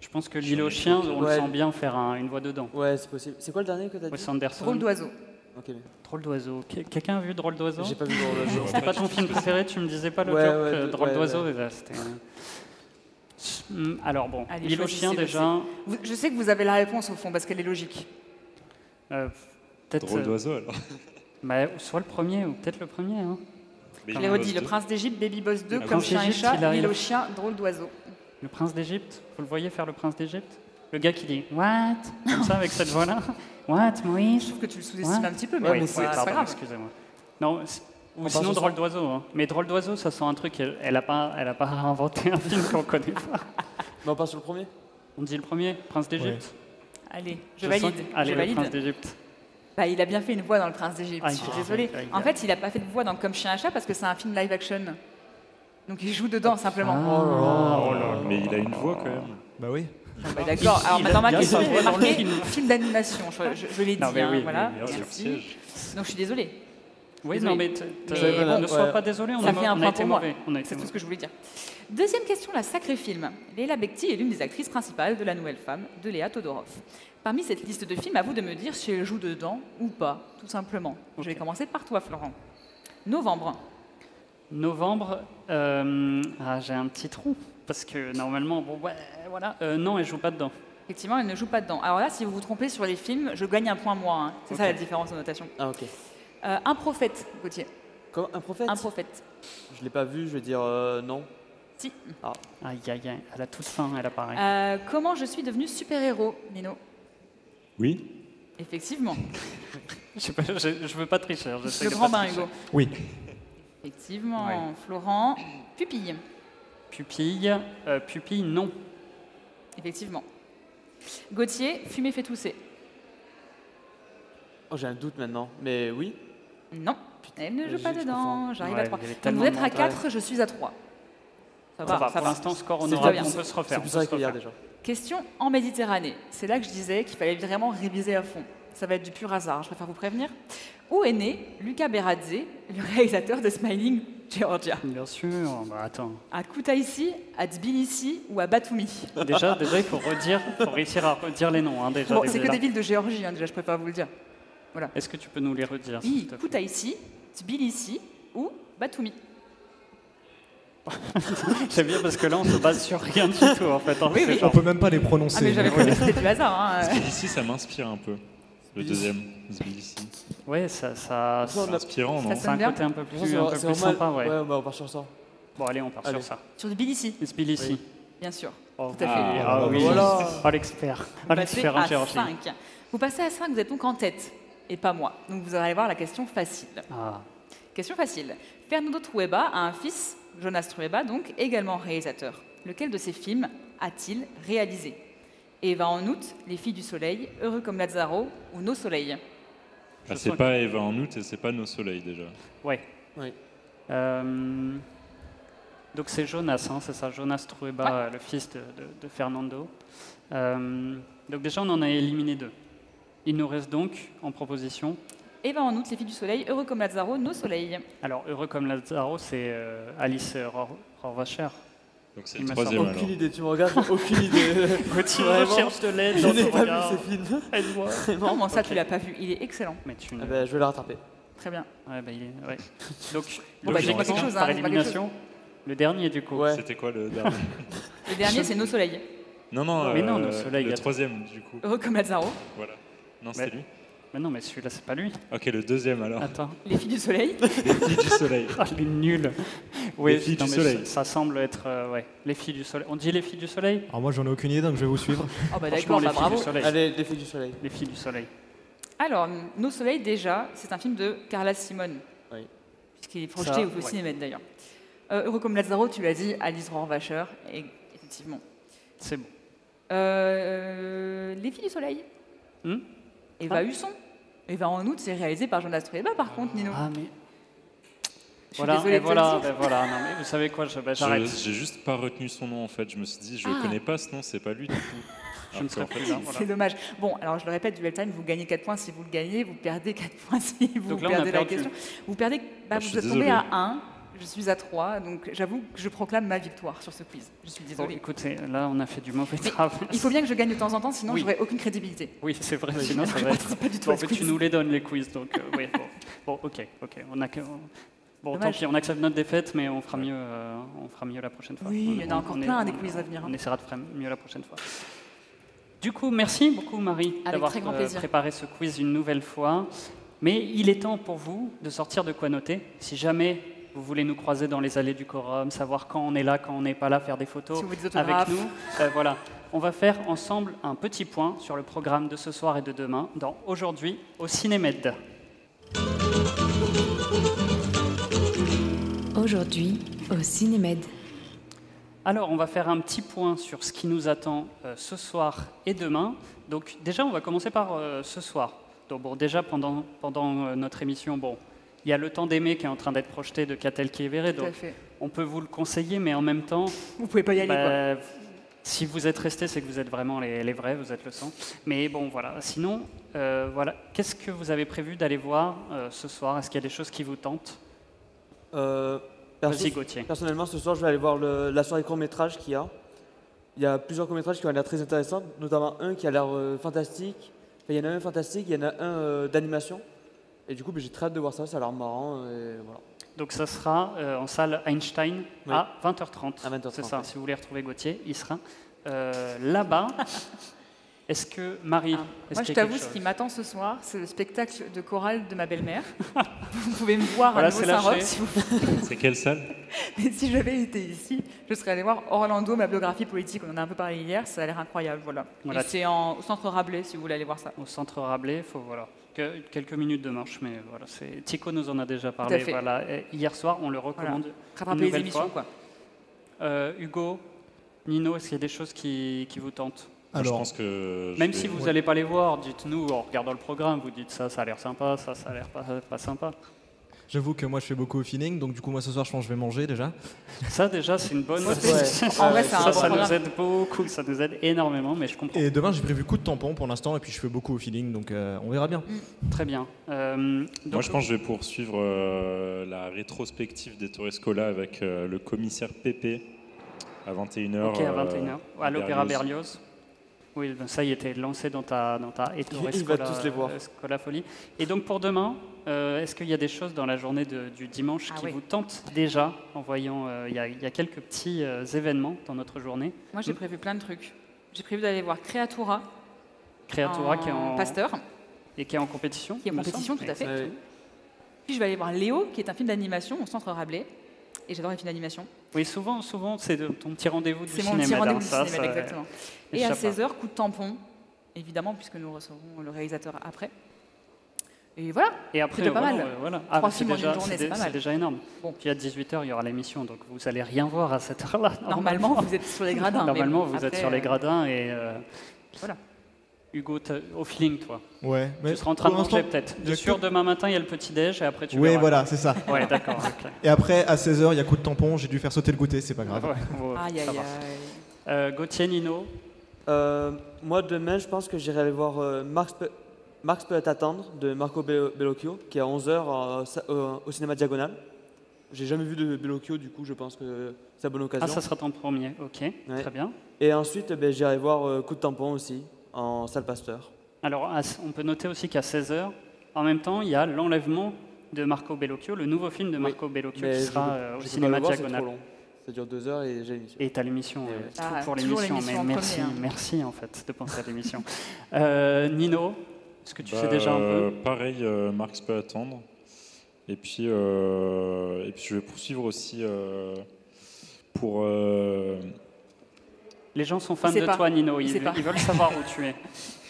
Je pense que l'île aux chiens, on le sent bien faire un- une voix dedans. Ouais, c'est possible. C'est quoi le dernier que t'as dit? Wes Anderson. Drôle d'oiseau. Ok, mais Drôle d'oiseau. Que- Quelqu'un a vu Drôle d'oiseau J'ai pas vu Drôle d'oiseau. C'était pas ton film préféré Tu me disais pas le Ouais, ouais, de- Drôle ouais, d'oiseau c'était, euh, Alors bon, Allez, l'île aux chiens déjà. Vous- Je sais que vous avez la réponse au fond parce qu'elle est logique. euh, peut-être. Drôle euh, d'oiseau alors. bah, soit le premier ou peut-être le premier. hein. Je l'ai redit, Le. Prince d'Égypte, Baby Boss 2, Ah, Comme chien et chat. L'île aux chiens, Drôle d'oiseau. Le prince d'Égypte Vous le voyez faire le prince d'Égypte? Le gars qui dit What? Comme ça avec cette voix-là What, Je Moïse trouve que tu le sous-estimes un petit peu, mais, Ouais, c'est- pas grave. excusez-moi. Non, ou sinon drôle d'oiseau. hein. Mais drôle d'oiseau, ça sent un truc. Elle, elle a pas, elle a pas inventé un film qu'on connaît pas. Mais on part sur le premier? On dit le premier, prince d'Égypte. Allez, je, valide. que- Allez, je le prince d'Égypte. Bah, il a bien fait une voix dans Le Prince d'Égypte. Ah, je suis désolée. ah, En fait, il n'a pas fait de voix dans Comme chien et chat parce que c'est un film live action. Donc il joue dedans simplement. Oh là là. Mais il a une voix quand même. Bah oui. Ah bah, D'accord. Alors maintenant, ma question est marquée film. d'animation. Je, je- je l'ai dit. Non, mais hein, oui, voilà. oui, bien sûr. Merci. Donc je suis désolée. Oui, non, mais t- t- Mais ne bon, sois ouais. pas désolé, on, Ça a, fait un on a point été pour moi. mauvais. On a été C'est tout mauvais. ce que je voulais dire. Deuxième question, la sacrée film. Léla Bekti est l'une des actrices principales de La Nouvelle Femme de Léa Todorov. Parmi cette liste de films, à vous de me dire si elle joue dedans ou pas, tout simplement. Je vais Ok. commencer par toi, Florent. Novembre. Novembre, euh, ah, j'ai un petit trou. Parce que normalement, bon, ouais, voilà. Euh, non, elle joue pas dedans. Effectivement, elle ne joue pas dedans. Alors là, si vous vous trompez sur les films, je gagne un point moi. hein. C'est ça Ok. la différence de notation. Ah, ok. Euh, un prophète, Gauthier. Comme un prophète? Un prophète. Je l'ai pas vu, je vais dire euh, non. Si. Aïe, aïe, aïe. Elle a toute faim, elle apparaît. Euh, comment je suis devenu super-héros, Nino? Oui Effectivement. Je, sais pas, je, je veux pas tricher. j'essaie Le de grand pas bain, tricher. Hugo. Oui. Effectivement. Florent. Pupille. Pupille, euh, pupille, non. Effectivement. Gauthier, fumer fait tousser. Oh, j'ai un doute maintenant, mais oui. Non, elle ne joue pas je dedans. J'arrive Ouais, à 3. il y avait Donc tellement vous êtes à monde. 4, je suis à 3. Ça Ça va, va, ça pour va. l'instant, score bien. on peut se refaire. C'est on plus peut vrai se refaire. déjà. Question en Méditerranée. C'est là que je disais qu'il fallait vraiment réviser à fond. Ça va être du pur hasard, je préfère vous prévenir. Où est né Luca Beradze, le réalisateur de Smiling Georgia Bien sûr, bah attends. À Kutaisi, à Tbilissi ou à Batumi Déjà, déjà, il faut redire, faut réussir à redire les noms. Hein, déjà, Bon, c'est que des villes de Géorgie, hein, déjà, je préfère vous le dire. Est-ce que tu peux nous les redire Oui, Kutaisi, Tbilissi ou Batumi. C'est bien parce que là, on se base sur rien du tout, en fait. hein, Oui, oui. On genre- peut même pas les Ah, mais prononcer. j'avais c'était du hasard. hein. Ici, ça m'inspire un peu. Le deuxième, Tbilissi. Ouais, ça, ça, Ça, C'est inspirant, non Ça c'est un bien côté un peu plus, un peu c'est plus normal. sympa, ouais. Ouais, bah, on part sur ça. Bon, allez, on part Allez. sur ça. Sur Tbilissi, Tbilissi. Oui. bien sûr. Oh, Tout à fait. ah, Ah, oui. voilà. Oh, l'expert. Vous passez l'expert en à Géorgie. 5. Vous passez à 5, vous êtes donc en tête, et pas moi. Donc vous allez voir la question facile. Ah, Question facile. Fernando Trueba a un fils, Jonas Trueba, donc également réalisateur. Lequel de ses films a-t-il réalisé? Eva en août, Les filles du soleil, Heureux comme Lazaro ou Nos soleils Ah, c'est pas Eva en août et c'est pas Nos soleils déjà. ouais. Oui. Euh, donc c'est Jonas, hein, c'est ça, Jonas Trueba, Ouais. le fils de, de- de Fernando. Euh, donc déjà, on en a éliminé deux. Il nous reste donc en proposition. Eva en août, Les filles du soleil, Heureux comme Lazaro, Nos soleils. Alors, heureux comme Lazaro, c'est euh, Alice Rohrwacher. Donc c'est Il le me troisième alors. Aucune idée, tu me regardes, aucune idée. Gauthier recherche de l'aide Je dans n'ai pas regard. vu ces films. Aide-moi. Comment ça, tu l'as pas vu Il est excellent. Mais tu Ah ne- bah, je vais la rattraper. Très bien. Ouais, bah, il est- ouais. Donc, Bon, bah, j'ai pas logiquement, quelque chose, hein, par j'ai pas quelque élimination, le dernier du coup. Ouais. C'était quoi le dernier? Le dernier, c'est Nos soleils. Non, non, Mais non, euh, Nos soleils, le attends. troisième du coup. Heureux comme Lazaro, Voilà. Non, c'était Mais- lui Mais non, mais celui-là, c'est pas lui. Ok, le deuxième alors. Attends. Les filles du soleil. Les filles du soleil. Ah, il est nul. Oui, Les filles non, du soleil. Ça, ça semble être euh, ouais, les filles du soleil. On dit les filles du soleil? Alors moi j'en ai aucune idée donc je vais vous suivre. Oh bah Franchement, d'accord, les bah filles bravo. du soleil. Allez, les filles du soleil. Les filles du soleil. Alors, Nos soleils, déjà, c'est un film de Carla Simone. Oui. Puisqu'il est projeté Ça, au ouais. cinéma d'ailleurs. Euh, Heureux comme Lazaro, tu l'as dit, Alice Rohrwacher, et effectivement. C'est bon. Euh, Les filles du soleil? Hmm? Eva Ah. Husson. Eva en août, c'est réalisé par Jonas Trueba, par contre, Nino. Ah, mais. Je suis Voilà, désolée et voilà, ben voilà. Non, mais vous savez quoi, je- Je- j'arrête. J'ai juste pas retenu son nom en fait. Je me suis dit, je Ah. connais pas ce nom, c'est pas lui du coup. Je ne qu'en serai fait, plus là. voilà. C'est dommage. Bon, alors je le répète, duel time, vous gagnez 4 points si vous le gagnez, vous perdez 4 points si vous là, perdez la question. Vous perdez, bah, Ah, je vous êtes tombé à 1, je suis à 3, donc j'avoue que je proclame ma victoire sur ce quiz. Je suis Bon, désolée. écoutez, là, on a fait du mauvais Mais travail. Il faut bien que je gagne de temps en temps, sinon Oui. j'aurai aucune crédibilité. Oui, c'est vrai, sinon ça Je va être. pas du tout Bon, tu nous les donnes, les quiz, donc euh, oui, bon. Bon, ok, ok. On a que- Bon, tant pis, on accepte notre défaite, mais on fera mieux, euh, on fera mieux la prochaine fois. Oui, On- il y en a encore on est- plein, des on- quiz à venir, hein. On essaiera de faire mieux la prochaine fois. Du coup, merci beaucoup Marie d'avoir euh, préparé ce quiz une nouvelle fois. Mais il est temps pour vous de sortir de quoi noter. Si jamais vous voulez nous croiser dans les allées du quorum, savoir quand on est là, quand on n'est pas là, faire des photos Si vous voulez des avec nous, euh, voilà. On va faire ensemble un petit point sur le programme de ce soir et de demain dans Aujourd'hui au Cinémed. Aujourd'hui, au Cinémed. Alors, on va faire un petit point sur ce qui nous attend euh, ce soir et demain. Donc, déjà, on va commencer par euh, ce soir. Donc, bon, déjà, pendant, pendant euh, notre émission, bon, il y a Le Temps d'aimer qui est en train d'être projeté de Catel qui est verré. Tout à Donc, fait. on peut vous le conseiller, mais en même temps, Vous pouvez pas y aller, quoi. bah, Si vous êtes restés, c'est que vous êtes vraiment les, les vrais, vous êtes le sang. Mais bon, voilà. Sinon, euh, voilà. Qu'est-ce que vous avez prévu d'aller voir euh, ce soir? Est-ce qu'il y a des choses qui vous tentent? Euh, perso- Vas-y, Gauthier. Personnellement, ce soir, je vais aller voir le- la soirée court-métrage qu'il y a. Il y a plusieurs courts-métrages qui ont l'air très intéressants, notamment un qui a l'air euh, fantastique. Enfin, il y en a un fantastique, il y en a un euh, d'animation. Et du coup, j'ai très hâte de voir ça, ça a l'air marrant. Et voilà. Donc ça sera euh, en salle Einstein Oui. à 20h30. À 20h30, C'est ça, oui. si vous voulez retrouver Gauthier, il sera euh, là-bas. Est-ce que Marie, Ah, est-ce Moi, je t'avoue, ce qui m'attend ce soir, c'est le spectacle de chorale de ma belle-mère. vous pouvez me voir Voilà, à Nouveau-Saint-Roch si vous C'est quelle salle? Mais si j'avais été ici, je serais allée voir Orlando, ma biographie politique. On en a un peu parlé hier, ça a l'air incroyable. Voilà. Voilà. Et c'est en, au centre Rabelais si vous voulez aller voir ça. Au centre Rabelais, faut voilà que- quelques minutes de marche, mais voilà, c'est Tico nous en a déjà parlé. fait. Voilà, Et hier soir, on le recommande. Rattraper les nouvelle émissions, fois. quoi. Euh, Hugo, Nino, est-ce qu'il y a des choses qui, qui vous tentent? Moi, Je Alors, pense que je Même vais- si vous ouais. n'allez pas les voir, dites-nous en regardant le programme, vous dites ça, ça a l'air sympa, ça, ça a l'air pas, pas sympa. J'avoue que moi je fais beaucoup au feeling, donc du coup moi ce soir je pense que je vais manger déjà. Ça déjà, c'est une bonne. Ouais. ça, En vrai, c'est un ça, bon ça nous aide beaucoup, ça nous aide énormément, mais je comprends. Et demain j'ai prévu coup de tampon pour l'instant et puis je fais beaucoup au feeling, donc euh, on verra bien. Très bien. Euh, Moi, je pense que je vais poursuivre euh, la rétrospective des Torrescola avec euh, le commissaire Pépé à 21h. Ok, à 21h, à l'Opéra Berlioz. Berlioz. Oui, ben ça y était lancé dans ta, dans ta Ettore Il va Scola- tous les voir. Scola Folie. Et donc pour demain, euh, est-ce qu'il y a des choses dans la journée de- du dimanche Ah qui oui. vous tentent déjà en voyant, euh, il y, a- il y a quelques petits euh, événements dans notre journée. Moi, j'ai prévu plein de trucs. J'ai prévu d'aller voir Creatura, Créatura qui est en, Pasteur, et qui est en compétition. qui est en compétition, tout à fait. Ouais. Puis je vais aller voir Léo, qui est un film d'animation au centre Rabelais. Et j'adore les films d'animation. Oui, souvent, souvent c'est de- ton petit rendez-vous du C'est mon cinéma. petit rendez-vous du ça, cinéma, ça, exactement. Et à échappe pas. 16h, coup de tampon, évidemment, puisque nous recevrons le réalisateur après. Et voilà. Et après, déjà pas voilà, mal. euh, voilà. Trois bah, c'est films en déjà, une journée, c'est déjà énorme. Bon. Puis à 18h, il y aura l'émission, donc vous allez rien voir à cette heure-là. Normalement, vous êtes sur les gradins. Normalement, bon, vous êtes sur les euh, gradins et. euh, Voilà. Hugo, au feeling, toi. Ouais, mais tu seras en train de manger peut-être. De a sûr, que- demain matin, il y a le petit-déj et après tu Ouais, verras. voilà, c'est ça. Ouais, d'accord. Et après à 16h il y a coup de tampon, j'ai dû faire sauter le goûter, c'est pas grave. Ouais, bon, Aïe, aïe, aïe. Euh, Gauthier, Nino, Euh, moi, demain, je pense que j'irai aller voir euh, Marx, peut, Marx peut attendre de Marco Be- Bellocchio, qui est à 11h au cinéma Diagonal. J'ai jamais vu de Bellocchio, du coup, je pense que c'est la bonne occasion. ah, ça sera ton premier. Ok, Ouais. très bien. Et ensuite, ben, j'irai voir euh, Coup de tampon aussi, en salle Pasteur. Alors, on peut noter aussi qu'à 16h, en même temps, il y a l'enlèvement de Marco Bellocchio, le nouveau film de Marco Bellocchio Mais qui sera euh, au cinéma le voir, Diagonal. C'est trop long. Ça dure deux heures et j'ai l'émission. Et tu as l'émission, euh, ouais. Ah, pour toujours l'émission, mais merci, premier, hein. merci en fait de penser à l'émission. Euh, Nino, est-ce que tu sais Bah, déjà un peu euh, Pareil, euh, Marx peut attendre. Et puis, euh, et puis je vais poursuivre aussi euh, pour. euh, Les gens sont fans de pas. toi, Nino, Il ils, ils veulent savoir où tu es.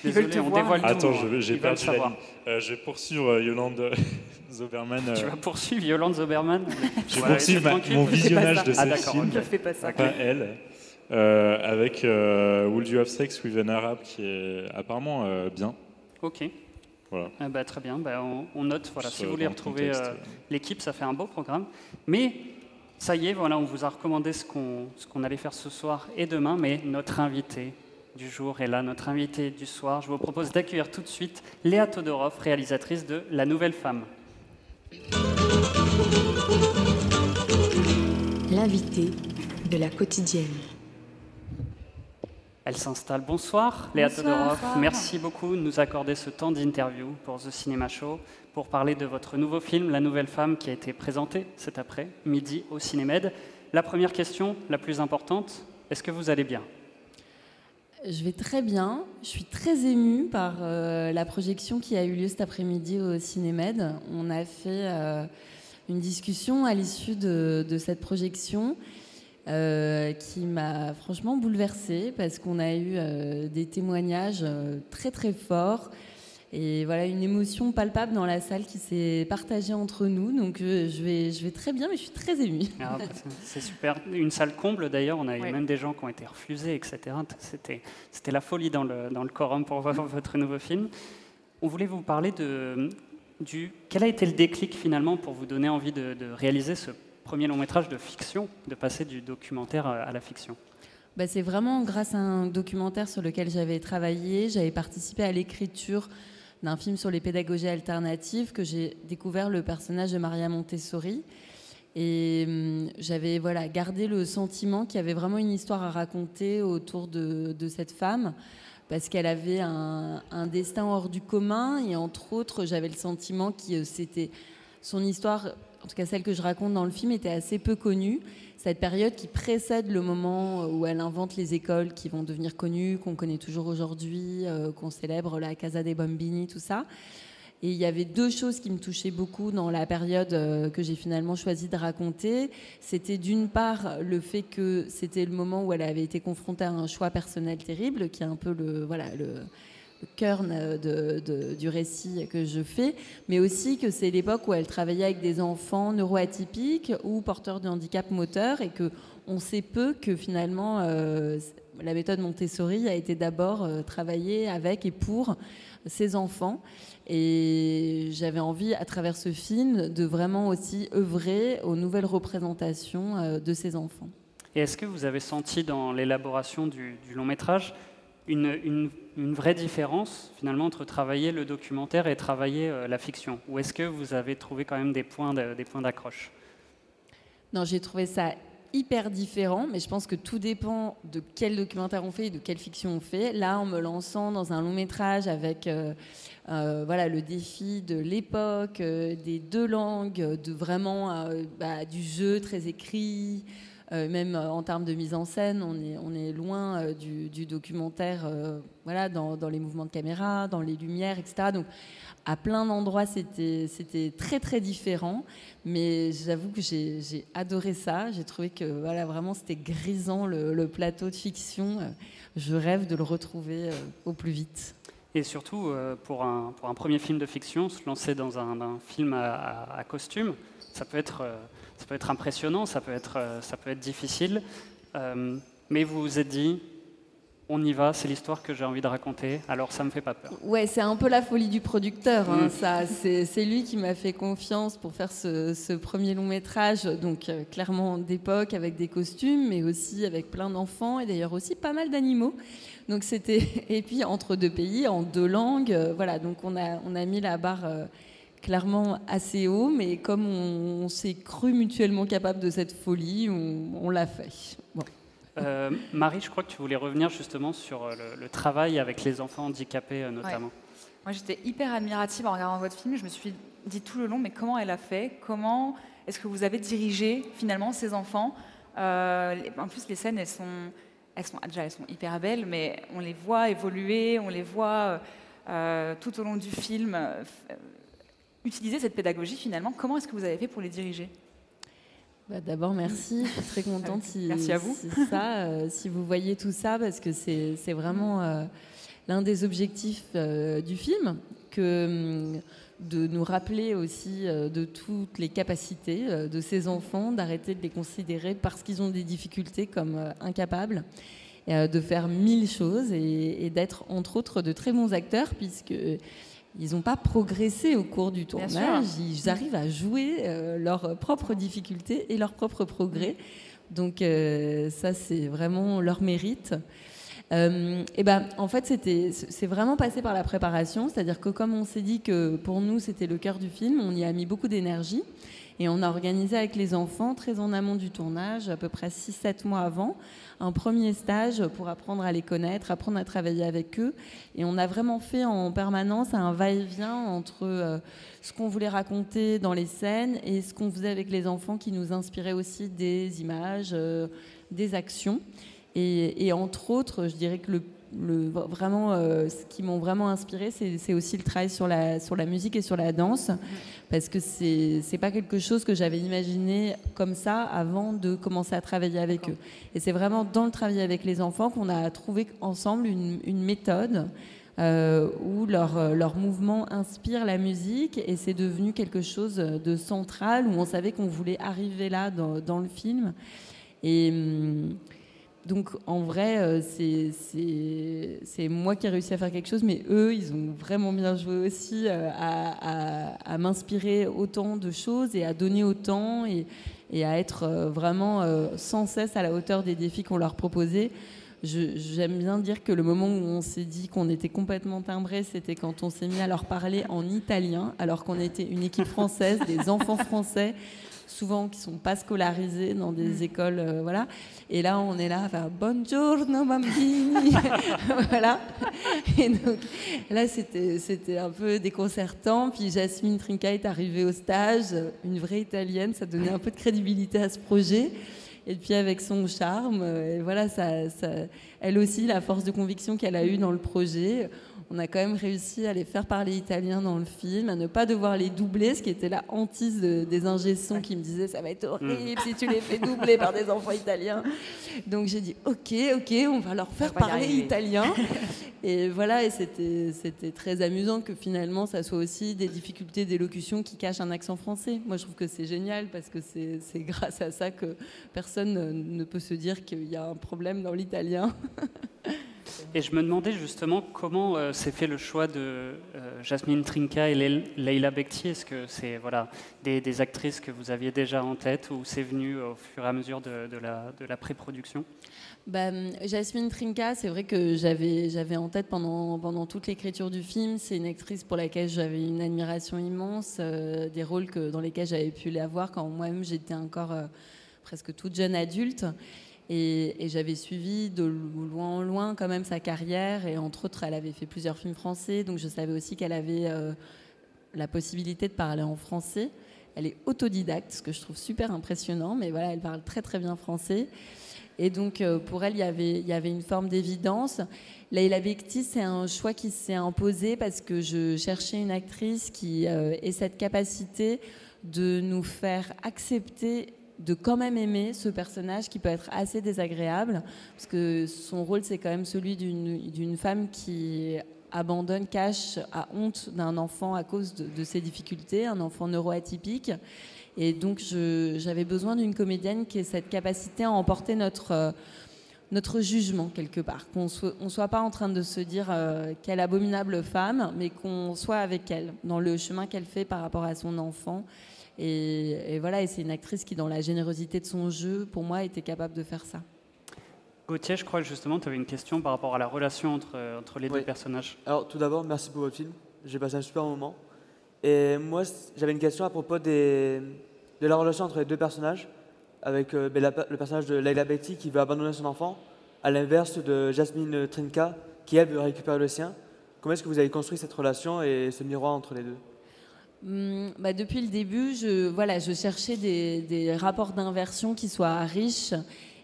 Ils veulent Désolé, te on voir. dévoile tout. Attends, hein. je- j'ai Ils perdu la savoir. ligne. Euh, je vais poursuivre euh, Yolande Zoberman. Tu vas poursuivre Yolande Zoberman je vais poursuivre mon visionnage de Ah, ce film. Ne fais pas ça. pas elle, euh, avec euh, Would You Have Sex with an Arab, qui est apparemment euh, bien. Ok. Voilà. Ah bah, très bien, bah, on, on note. Voilà, si vous voulez dans le retrouver euh, euh. l'équipe, ça fait un beau programme. Mais ça y est, voilà, on vous a recommandé ce qu'on ce qu'on allait faire ce soir et demain. Mais notre invité du jour est là, notre invité du soir. Je vous propose d'accueillir tout de suite Léa Todorov, réalisatrice de La Nouvelle Femme. L'invité de la quotidienne. Elle s'installe. Bonsoir, Léa. Todorov. Merci beaucoup de nous accorder ce temps d'interview pour The Cinema Show, pour parler de votre nouveau film, La Nouvelle Femme, qui a été présenté cet après-midi au Cinémed. La première question, la plus importante, est-ce que vous allez bien? Je vais très bien. Je suis très émue par euh, la projection qui a eu lieu cet après-midi au Cinémed. On a fait euh, une discussion à l'issue de, de cette projection euh, qui m'a franchement bouleversée parce qu'on a eu euh, des témoignages euh, très très forts et voilà une émotion palpable dans la salle qui s'est partagée entre nous. Donc je, vais, je vais très bien, mais je suis très émue. Ah, bah, c'est- super. Une salle comble d'ailleurs, on a eu Oui. même des gens qui ont été refusés, etc. C'était c'était la folie dans le, dans le quorum pour voir votre nouveau film. On voulait vous parler de, du... Quel a été le déclic finalement pour vous donner envie de, de réaliser ce premier long métrage de fiction, de passer du documentaire à à la fiction bah, C'est vraiment grâce à un documentaire sur lequel j'avais travaillé. J'avais participé à l'écriture d'un film sur les pédagogies alternatives que j'ai découvert le personnage de Maria Montessori. Et hum, j'avais voilà, gardé le sentiment qu'il y avait vraiment une histoire à raconter autour de, de cette femme, parce qu'elle avait un, un, destin hors du commun. Et entre autres, j'avais le sentiment que c'était son histoire, en tout cas celle que je raconte dans le film, était assez peu connue. Cette période qui précède le moment où elle invente les écoles qui vont devenir connues, qu'on connaît toujours aujourd'hui, euh, qu'on célèbre, la Casa dei Bambini, tout ça. Et il y avait deux choses qui me touchaient beaucoup dans la période euh, que j'ai finalement choisi de raconter. C'était d'une part le fait que c'était le moment où elle avait été confrontée à un choix personnel terrible, qui est un peu le, voilà, le, de, de, du récit que je fais, mais aussi que c'est l'époque où elle travaillait avec des enfants neuroatypiques ou porteurs de handicap moteur et que on sait peu que finalement euh, la méthode Montessori a été d'abord euh, travaillée avec et pour ces enfants. Et j'avais envie, à travers ce film, de vraiment aussi œuvrer aux nouvelles représentations euh, de ces enfants. Et est-ce que vous avez senti dans l'élaboration du, long métrage une, une, vraie différence finalement entre travailler le documentaire et travailler euh, la fiction? Ou est-ce que vous avez trouvé quand même des points d'accroche? Non, j'ai trouvé ça hyper différent, mais je pense que tout dépend de quel documentaire on fait et de quelle fiction on fait. Là, en me lançant dans un long métrage avec euh, euh, voilà, le défi de l'époque, des deux langues, de vraiment bah, du jeu très écrit, même en termes de mise en scène, on est, loin du, du, documentaire voilà, dans, les mouvements de caméra, dans les lumières, etc. Donc, à plein d'endroits, c'était très très différent, mais j'avoue que j'ai adoré ça. J'ai trouvé que voilà, vraiment c'était grisant le, plateau de fiction. Je rêve de le retrouver au plus vite. Et surtout, euh, pour, un, premier film de fiction, se lancer dans un, film à, costume, ça peut, être, euh, ça peut être impressionnant, ça peut être, euh, ça peut être difficile. Euh, mais vous vous êtes dit, on y va, c'est l'histoire que j'ai envie de raconter, alors ça me fait pas peur. Ouais, c'est un peu la folie du producteur. Hein, mmh. ça, c'est lui qui m'a fait confiance pour faire ce, ce premier long métrage, donc euh, clairement d'époque avec des costumes, mais aussi avec plein d'enfants et d'ailleurs aussi pas mal d'animaux. Donc c'était et puis entre deux pays, en deux langues, euh, voilà. Donc on a on a mis la barre. Euh, clairement assez haut, mais comme on, on s'est cru mutuellement capable de cette folie, on, on l'a fait. Bon. Euh, Marie, je crois que tu voulais revenir justement sur euh, le, le travail avec les enfants handicapés euh, notamment. Ouais. Moi, j'étais hyper admirative en regardant votre film. Je me suis dit tout le long, mais comment elle a fait? Comment est-ce que vous avez dirigé finalement ces enfants? Euh, En plus, les scènes, elles sont, elles sont déjà, elles sont hyper belles, mais on les voit évoluer, on les voit euh, tout au long du film euh, utiliser cette pédagogie finalement. Comment est-ce que vous avez fait pour les diriger? Bah D'abord, merci. Je suis très contente si, merci à vous. Si, ça, euh, si vous voyez tout ça, parce que c'est vraiment euh, l'un des objectifs euh, du film, que, de nous rappeler aussi de toutes les capacités de ces enfants, d'arrêter de les considérer parce qu'ils ont des difficultés comme incapables, de faire mille choses et, et d'être entre autres de très bons acteurs, puisque ils n'ont pas progressé au cours du tournage, ils arrivent à jouer euh, leurs propres difficultés et leurs propres progrès. Donc euh, ça, c'est vraiment leur mérite. Euh, et ben, en fait, c'était, c'est vraiment passé par la préparation, c'est-à-dire que comme on s'est dit que pour nous c'était le cœur du film, on y a mis beaucoup d'énergie et on a organisé avec les enfants très en amont du tournage, à peu près 6-7 mois avant, un premier stage pour apprendre à les connaître, apprendre à travailler avec eux. Et on a vraiment fait en permanence un va-et-vient entre euh, ce qu'on voulait raconter dans les scènes et ce qu'on faisait avec les enfants qui nous inspirait aussi des images, euh, des actions. Et, et, entre autres, je dirais que le, le vraiment, euh, ce qui m'ont vraiment inspiré, c'est aussi le travail sur la, sur la musique et sur la danse, parce que c'est pas quelque chose que j'avais imaginé comme ça avant de commencer à travailler avec eux. Et c'est vraiment dans le travail avec les enfants qu'on a trouvé ensemble une, une méthode. Euh, où leur, leur mouvement inspire la musique et c'est devenu quelque chose de central où on savait qu'on voulait arriver là dans, dans le film et hum, donc en vrai, euh, c'est moi qui ai réussi à faire quelque chose, mais eux, ils ont vraiment bien joué aussi euh, à, m'inspirer autant de choses et à donner autant. Et, et à être euh, vraiment sans cesse à la hauteur des défis qu'on leur proposait. J'aime bien dire que le moment où on s'est dit qu'on était complètement timbré, c'était quand on s'est mis à leur parler en italien, alors qu'on était une équipe française, des enfants français, souvent qui sont pas scolarisés dans des écoles, euh, voilà. Et là, on est là à faire Buongiorno bambini, voilà. Et donc là, c'était c'était un peu déconcertant. Puis Jasmine Trinca est arrivée au stage, une vraie italienne, ça donnait un peu de crédibilité à ce projet. Et puis avec son charme, euh, et voilà, ça, ça- elle aussi, la force de conviction qu'elle a eue dans le projet, on a quand même réussi à les faire parler italien dans le film, à ne pas devoir les doubler, ce qui était la hantise de- des ingé-sons qui me disaient ça va être horrible si tu les fais doubler par des enfants italiens. Donc j'ai dit ok, ok, on va leur faire va parler italien. Et voilà, et c'était c'était très amusant que finalement ça soit aussi des difficultés d'élocution qui cachent un accent français. Moi je trouve que c'est génial parce que c'est c'est grâce à ça que personne ne- ne peut se dire qu'il y a un problème dans l'italien. Et je me demandais justement comment euh, s'est fait le choix de euh, Jasmine Trinca et Leil- Leila Bekti. Est-ce que c'est voilà, des, actrices que vous aviez déjà en tête ou c'est venu au fur et à mesure de, la, de pré-production? Hum, Jasmine Trinca, c'est vrai que j'avais j'avais en tête pendant, pendant toute l'écriture du film. C'est une actrice pour laquelle j'avais une admiration immense, euh, des rôles que, dans lesquels j'avais pu la voir quand moi-même j'étais encore presque toute jeune adulte. Et, j'avais suivi de loin en loin quand même sa carrière. Et entre autres, elle avait fait plusieurs films français. Donc je savais aussi qu'elle avait euh, la possibilité de parler en français. Elle est autodidacte, ce que je trouve super impressionnant. Mais voilà, elle parle très très bien français. Et donc, euh, pour elle, il y avait, il y avait une forme d'évidence. Leila Bekti, c'est un choix qui s'est imposé parce que je cherchais une actrice qui euh, ait cette capacité de nous faire accepter de quand même aimer ce personnage qui peut être assez désagréable, parce que son rôle, c'est quand même celui d'une femme qui abandonne, cache, a honte d'un enfant à cause de, ses difficultés, un enfant neuroatypique. Et donc, j'avais besoin d'une comédienne qui ait cette capacité à emporter notre, euh, notre jugement quelque part. Qu'on on soit pas en train de se dire euh, quelle abominable femme, mais qu'on soit avec elle dans le chemin qu'elle fait par rapport à son enfant. Et, et voilà, et c'est une actrice qui, dans la générosité de son jeu, pour moi, était capable de faire ça. Gauthier, je crois que justement tu avais une question par rapport à la relation entre, euh, entre les Oui. deux personnages. Alors, tout d'abord, merci pour votre film. J'ai passé un super moment. Et moi, j'avais une question à propos des, de la relation entre les deux personnages, avec euh, ben, la le personnage de Leila Bekti qui veut abandonner son enfant, à l'inverse de Jasmine Trinka qui, elle, veut récupérer le sien. Comment est-ce que vous avez construit cette relation et ce miroir entre les deux? Hum, bah, depuis le début, je, voilà, je cherchais des, des rapports d'inversion qui soient riches.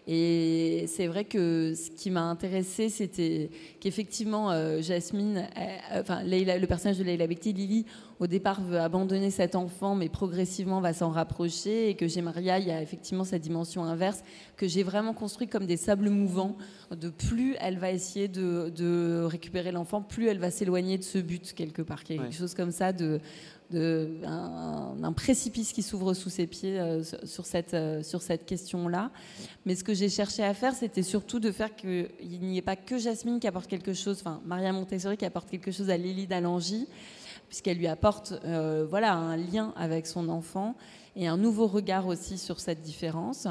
Et c'est vrai que ce qui m'a intéressé, c'était qu'effectivement, euh, Jasmine, euh, enfin, Leila- le personnage de Leila Bekti, Lily, au départ veut abandonner cet enfant, mais progressivement va s'en rapprocher. Et que chez Maria, il y a effectivement cette dimension inverse que j'ai vraiment construit comme des sables mouvants. De plus elle va essayer de, de récupérer l'enfant, plus elle va s'éloigner de ce but quelque part. Quelque Ouais. chose comme ça de de, un, précipice qui s'ouvre sous ses pieds euh, sur- cette, euh, cette question-là. Mais ce que j'ai cherché à faire, c'était surtout de faire qu'il n'y ait pas que Jasmine qui apporte quelque chose, enfin Maria Montessori qui apporte quelque chose à Lily d'Alangi, puisqu'elle lui apporte euh, voilà, un lien avec son enfant et un nouveau regard aussi sur cette différence.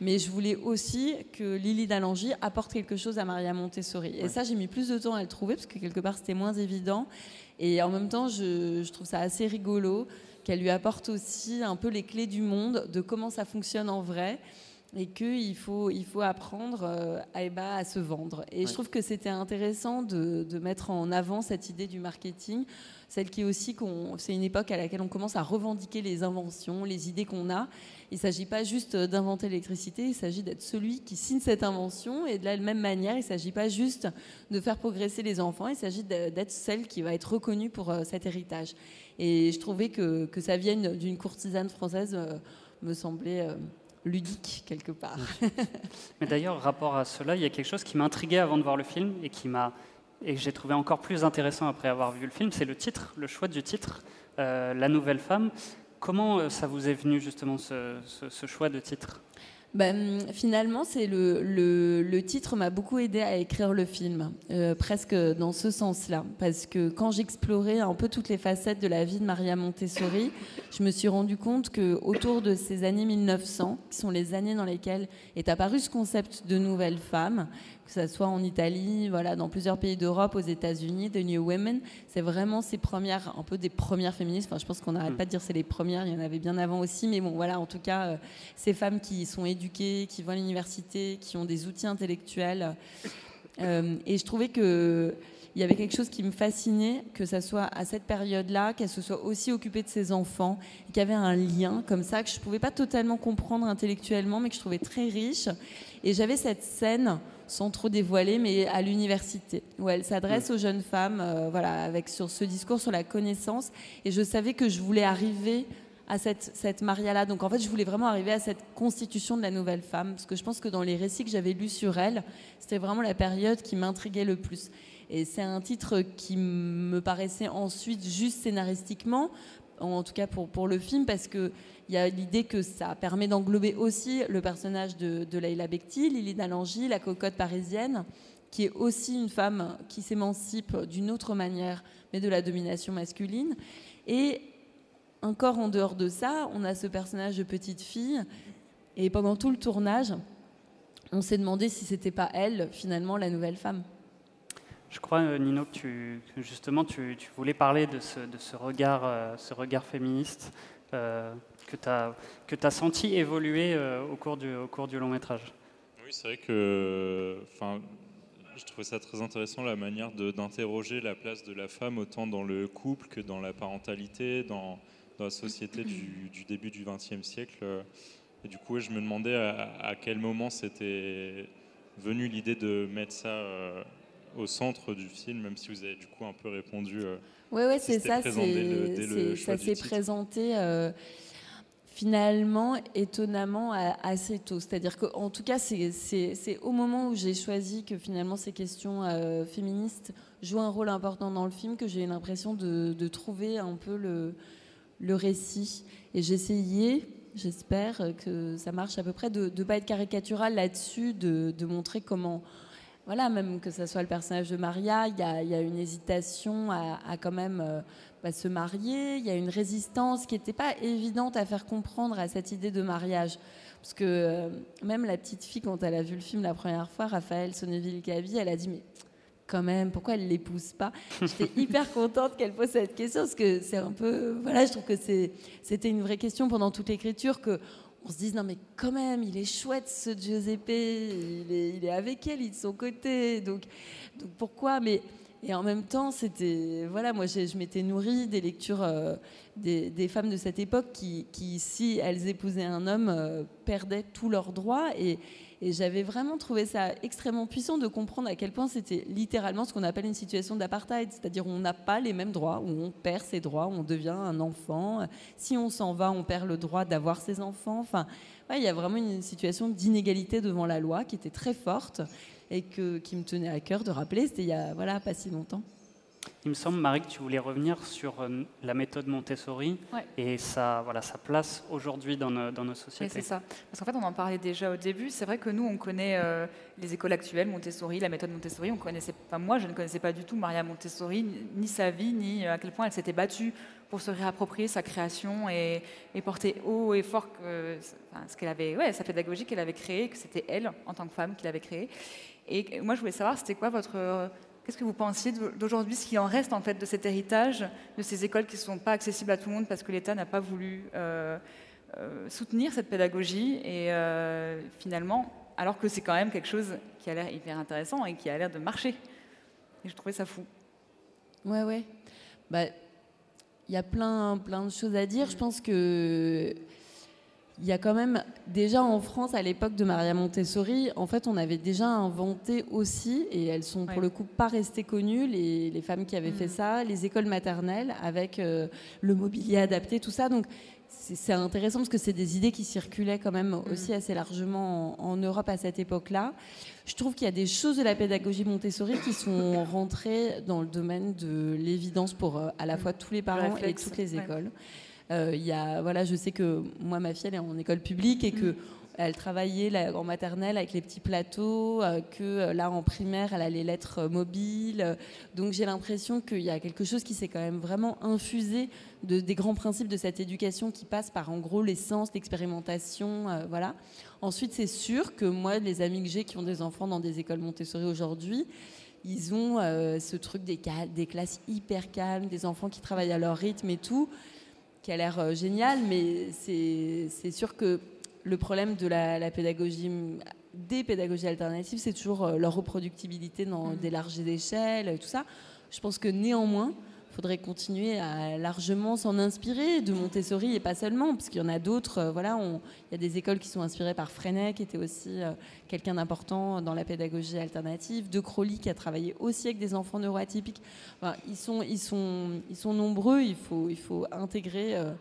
Mais je voulais aussi que Lily d'Alangi apporte quelque chose à Maria Montessori. Et ça, j'ai mis plus de temps à le trouver, parce que quelque part, c'était moins évident. Et en même temps, je, je trouve ça assez rigolo qu'elle lui apporte aussi un peu les clés du monde, de comment ça fonctionne en vrai, et qu'il faut, il faut apprendre euh, à, eh ben, à se vendre. Et je trouve que c'était intéressant de, de mettre en avant cette idée du marketing, celle qui est aussi qu'on, c'est une époque à laquelle on commence à revendiquer les inventions, les idées qu'on a. Il ne s'agit pas juste d'inventer l'électricité, il s'agit d'être celui qui signe cette invention. Et de la même manière, il ne s'agit pas juste de faire progresser les enfants, il s'agit d'être celle qui va être reconnue pour euh, cet héritage. Et je trouvais que, que ça vienne d'une courtisane française euh, me semblait ludique quelque part. Mais d'ailleurs, rapport à cela, il y a quelque chose qui m'intriguait avant de voir le film et qui m'a et que j'ai trouvé encore plus intéressant après avoir vu le film, c'est le titre, le choix du titre, euh, La Nouvelle Femme. Comment euh, ça vous est venu justement ce, choix de titre? Ben, finalement, le titre m'a beaucoup aidé à écrire le film, euh, presque dans ce sens-là, parce que quand j'explorais un peu toutes les facettes de la vie de Maria Montessori, je me suis rendu compte que autour de ces années 1900, qui sont les années dans lesquelles est apparu ce concept de nouvelle femme, que ce soit en Italie, voilà, dans plusieurs pays d'Europe, aux États-Unis, The New Women. C'est vraiment ces premières, un peu des premières féministes. Enfin, je pense qu'on n'arrête pas de dire c'est les premières, il y en avait bien avant aussi, mais bon, voilà, en tout cas, euh, ces femmes qui sont éduquées, qui vont à l'université, qui ont des outils intellectuels. Euh, et je trouvais que il y avait quelque chose qui me fascinait, que ça soit à cette période-là, qu'elle se soit aussi occupée de ses enfants, qu'il y avait un lien comme ça que je ne pouvais pas totalement comprendre intellectuellement, mais que je trouvais très riche. Et j'avais cette scène sans trop dévoiler, mais à l'université, où elle s'adresse aux jeunes femmes, euh, voilà, avec sur ce discours sur la connaissance. Et je savais que je voulais arriver à cette, cette Maria-là. Donc en fait, je voulais vraiment arriver à cette constitution de la nouvelle femme, parce que je pense que dans les récits que j'avais lus sur elle, c'était vraiment la période qui m'intriguait le plus. Et c'est un titre qui me paraissait ensuite juste scénaristiquement, en tout cas pour, pour le film, parce qu'il y a l'idée que ça permet d'englober aussi le personnage de, de Leila Bekti, Lily la cocotte parisienne, qui est aussi une femme qui s'émancipe d'une autre manière, mais de la domination masculine. Et encore en dehors de ça, on a ce personnage de petite fille, et pendant tout le tournage, on s'est demandé si c'était pas elle, finalement, la nouvelle femme. Je crois, euh, Nino, que, justement tu, voulais parler de ce, euh, regard féministe euh, que tu as, as, senti évoluer euh, au, cours du, au cours du long métrage. Oui, c'est vrai que enfin, je trouvais ça très intéressant la manière d'interroger la place de la femme autant dans le couple que dans la parentalité, dans, dans la société du, du début du XXe siècle. Et du coup, je me demandais à, à quel moment c'était venu l'idée de mettre ça euh, au centre du film, même si vous avez du coup un peu répondu. Euh, oui, ouais, c'est ça. ça s'est présenté euh, finalement étonnamment assez tôt. C'est-à-dire qu'en tout cas, c'est au moment où j'ai choisi que finalement ces questions euh, féministes jouent un rôle important dans le film que j'ai eu l'impression de, trouver un peu le, récit. Et j'essayais j'espère que ça marche à peu près, de ne pas être caricatural là-dessus, de, de, montrer comment, voilà, même que ce soit le personnage de Maria, il y a, y a, une hésitation à, à quand même euh, bah, se marier, il y a une résistance qui n'était pas évidente à faire comprendre à cette idée de mariage. Parce que euh, même la petite fille, quand elle a vu le film la première fois, Raphaël Sonneville-Cavi, elle a dit mais quand même, pourquoi elle ne l'épouse pas? J'étais hyper contente qu'elle pose cette question, parce que c'est un peu... Voilà, je trouve que c'était une vraie question pendant toute l'écriture, que on se dise, non mais quand même, il est chouette ce Giuseppe, il est, il est avec elle, il est de son côté, donc, donc pourquoi? Mais, Et en même temps, c'était... Voilà, moi je m'étais nourrie des lectures euh, des, femmes de cette époque qui, qui, si elles épousaient un homme, euh, perdaient tous leurs droits, et et j'avais vraiment trouvé ça extrêmement puissant de comprendre à quel point c'était littéralement ce qu'on appelle une situation d'apartheid, c'est-à-dire on n'a pas les mêmes droits, où on perd ses droits, on devient un enfant. Si on s'en va, on perd le droit d'avoir ses enfants. Enfin, il y a vraiment une situation d'inégalité devant la loi qui était très forte et que, qui me tenait à cœur de rappeler. C'était il y a voilà, pas si longtemps. Il me semble, Marie, que tu voulais revenir sur euh, la méthode Montessori ouais. et sa, voilà, sa place aujourd'hui dans, nos, dans nos sociétés. Oui, c'est ça. Parce qu'en fait, on en parlait déjà au début. C'est vrai que nous, on connaît euh, les écoles actuelles, Montessori, la méthode Montessori. On connaissait, enfin, moi, je ne connaissais pas du tout Maria Montessori, ni, ni sa vie, ni à quel point elle s'était battue pour se réapproprier sa création et, et porter haut et fort ce qu'elle avait, ouais, sa pédagogie qu'elle avait créée, que c'était elle, en tant que femme, qui l'avait créée. Et moi, je voulais savoir, c'était quoi votre Qu'est-ce que vous pensiez d'aujourd'hui, ce qu'il en reste en fait de cet héritage, de ces écoles qui ne sont pas accessibles à tout le monde parce que l'État n'a pas voulu euh, euh, soutenir cette pédagogie et euh, finalement, alors que c'est quand même quelque chose qui a l'air hyper intéressant et qui a l'air de marcher. Et je trouvais ça fou. Ouais, ouais. Bah, il y a plein, plein de choses à dire. Je pense que il y a quand même déjà en France à l'époque de Maria Montessori, en fait, on avait déjà inventé aussi, et elles sont pour ouais. le coup pas restées connues, les, les femmes qui avaient mmh. fait ça, les écoles maternelles avec euh, le mobilier adapté, tout ça. Donc c'est intéressant parce que c'est des idées qui circulaient quand même mmh. aussi assez largement en, en Europe à cette époque-là. Je trouve qu'il y a des choses de la pédagogie Montessori qui sont rentrées dans le domaine de l'évidence pour euh, à la fois tous les parents et toutes les écoles. Ouais. Euh, y a, voilà, je sais que moi, ma fille, elle est en école publique et que elle travaillait en maternelle avec les petits plateaux, euh, que euh, là en primaire, elle a les lettres mobiles. Donc j'ai l'impression qu'il y a quelque chose qui s'est quand même vraiment infusé de, des grands principes de cette éducation qui passe par en gros l'essence, l'expérimentation. voilà. Ensuite, c'est sûr que moi, les amis que j'ai qui ont des enfants dans des écoles Montessori aujourd'hui, ils ont ce truc des, cal- des classes hyper calmes, des enfants qui travaillent à leur rythme et tout, qui a l'air euh, génial, mais c'est sûr que le problème de la, la pédagogie, des pédagogies alternatives, c'est toujours euh, leur reproductibilité dans des larges échelles, et tout ça. Je pense que néanmoins, faudrait continuer à largement s'en inspirer de Montessori et pas seulement, parce qu'il y en a d'autres. euh, voilà, il y a des écoles qui sont inspirées par Freinet, qui était aussi euh, quelqu'un d'important dans la pédagogie alternative, de Crowley, qui a travaillé aussi avec des enfants neuroatypiques. Ils, sont, ils, sont, ils sont nombreux, il faut, il faut intégrer euh,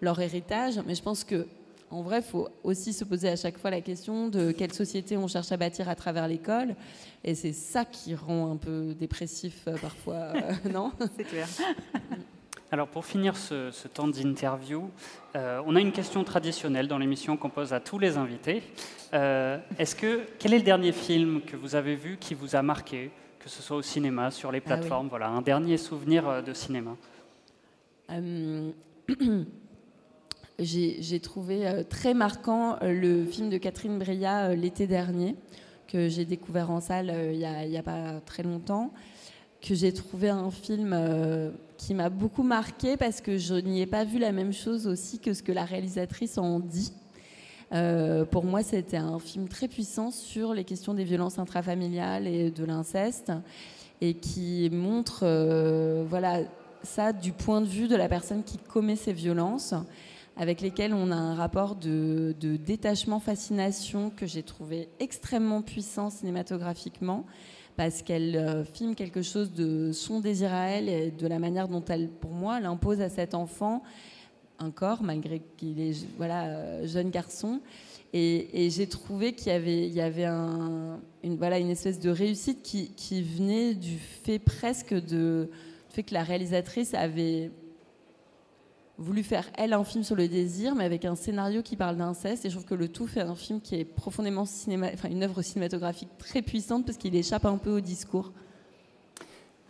leur héritage, mais je pense que en vrai, il faut aussi se poser à chaque fois la question de quelle société on cherche à bâtir à travers l'école. Et c'est ça qui rend un peu dépressif euh, parfois, euh, non? C'est clair. Alors pour finir ce, ce temps d'interview, euh, on a une question traditionnelle dans l'émission qu'on pose à tous les invités. Euh, est-ce que quel est le dernier film que vous avez vu qui vous a marqué, que ce soit au cinéma, sur les Ah oui. plateformes, voilà, un dernier souvenir de cinéma. Euh, J'ai trouvé euh, très marquant euh, le film de Catherine Breillat euh, l'été dernier, que j'ai découvert en salle il n'y a, pas très longtemps, que j'ai trouvé un film qui m'a beaucoup marqué parce que je n'y ai pas vu la même chose aussi que ce que la réalisatrice en dit. Pour moi, c'était un film très puissant sur les questions des violences intrafamiliales et de l'inceste, et qui montre, voilà, ça du point de vue de la personne qui commet ces violences, avec lesquelles on a un rapport de, de détachement, fascination que j'ai trouvé extrêmement puissant cinématographiquement, parce qu'elle euh, filme quelque chose de son désir à elle et de la manière dont elle, pour moi, l'impose à cet enfant un corps, malgré qu'il est voilà, euh, jeune garçon. Et, j'ai trouvé qu'il y avait, une, voilà, une espèce de réussite qui, qui venait du fait presque de, du fait que la réalisatrice avait voulu faire, elle, un film sur le désir, mais avec un scénario qui parle d'inceste. Et je trouve que le tout fait un film qui est profondément cinéma, enfin une œuvre cinématographique très puissante parce qu'il échappe un peu au discours.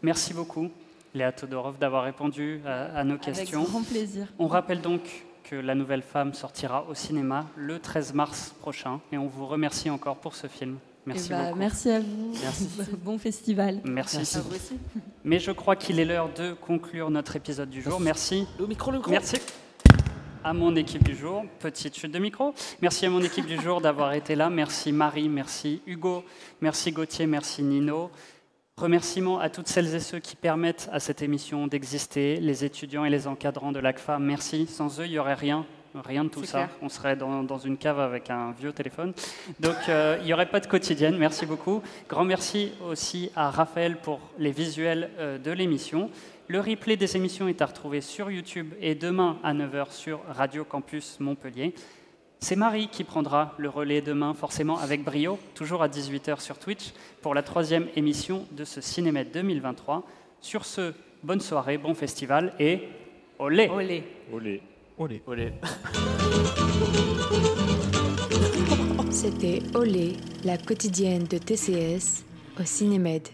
Merci beaucoup, Léa Todorov, d'avoir répondu à, à nos questions. Avec grand plaisir. On rappelle donc que La Nouvelle Femme sortira au cinéma le 13 mars prochain et on vous remercie encore pour ce film. Merci Eh ben, beaucoup. merci à vous. Merci. bon festival. Merci. À vous aussi. Mais je crois qu'il est l'heure de conclure notre épisode du jour. Merci. Le micro, le micro. Merci à mon équipe du jour. Petite chute de micro. Merci à mon équipe du jour d'avoir été là. Merci Marie, merci Hugo, merci Gauthier, merci Nino. Remerciements à toutes celles et ceux qui permettent à cette émission d'exister, les étudiants et les encadrants de l'ACFA. Merci. Sans eux, il n'y aurait rien. Rien de tout ça. clair. On serait dans, dans une cave avec un vieux téléphone. Donc, euh, il n'y aurait pas de quotidienne. Merci beaucoup. Grand merci aussi à Raphaël pour les visuels euh, de l'émission. Le replay des émissions est à retrouver sur YouTube et demain à 9h sur Radio Campus Montpellier. C'est Marie qui prendra le relais demain, forcément avec brio, toujours à 18h sur Twitch, pour la troisième émission de ce Cinéma 2023. Sur ce, bonne soirée, bon festival et olé Olé. Olé. Olé. Olé. C'était Olé, la quotidienne de TCS au Cinémed.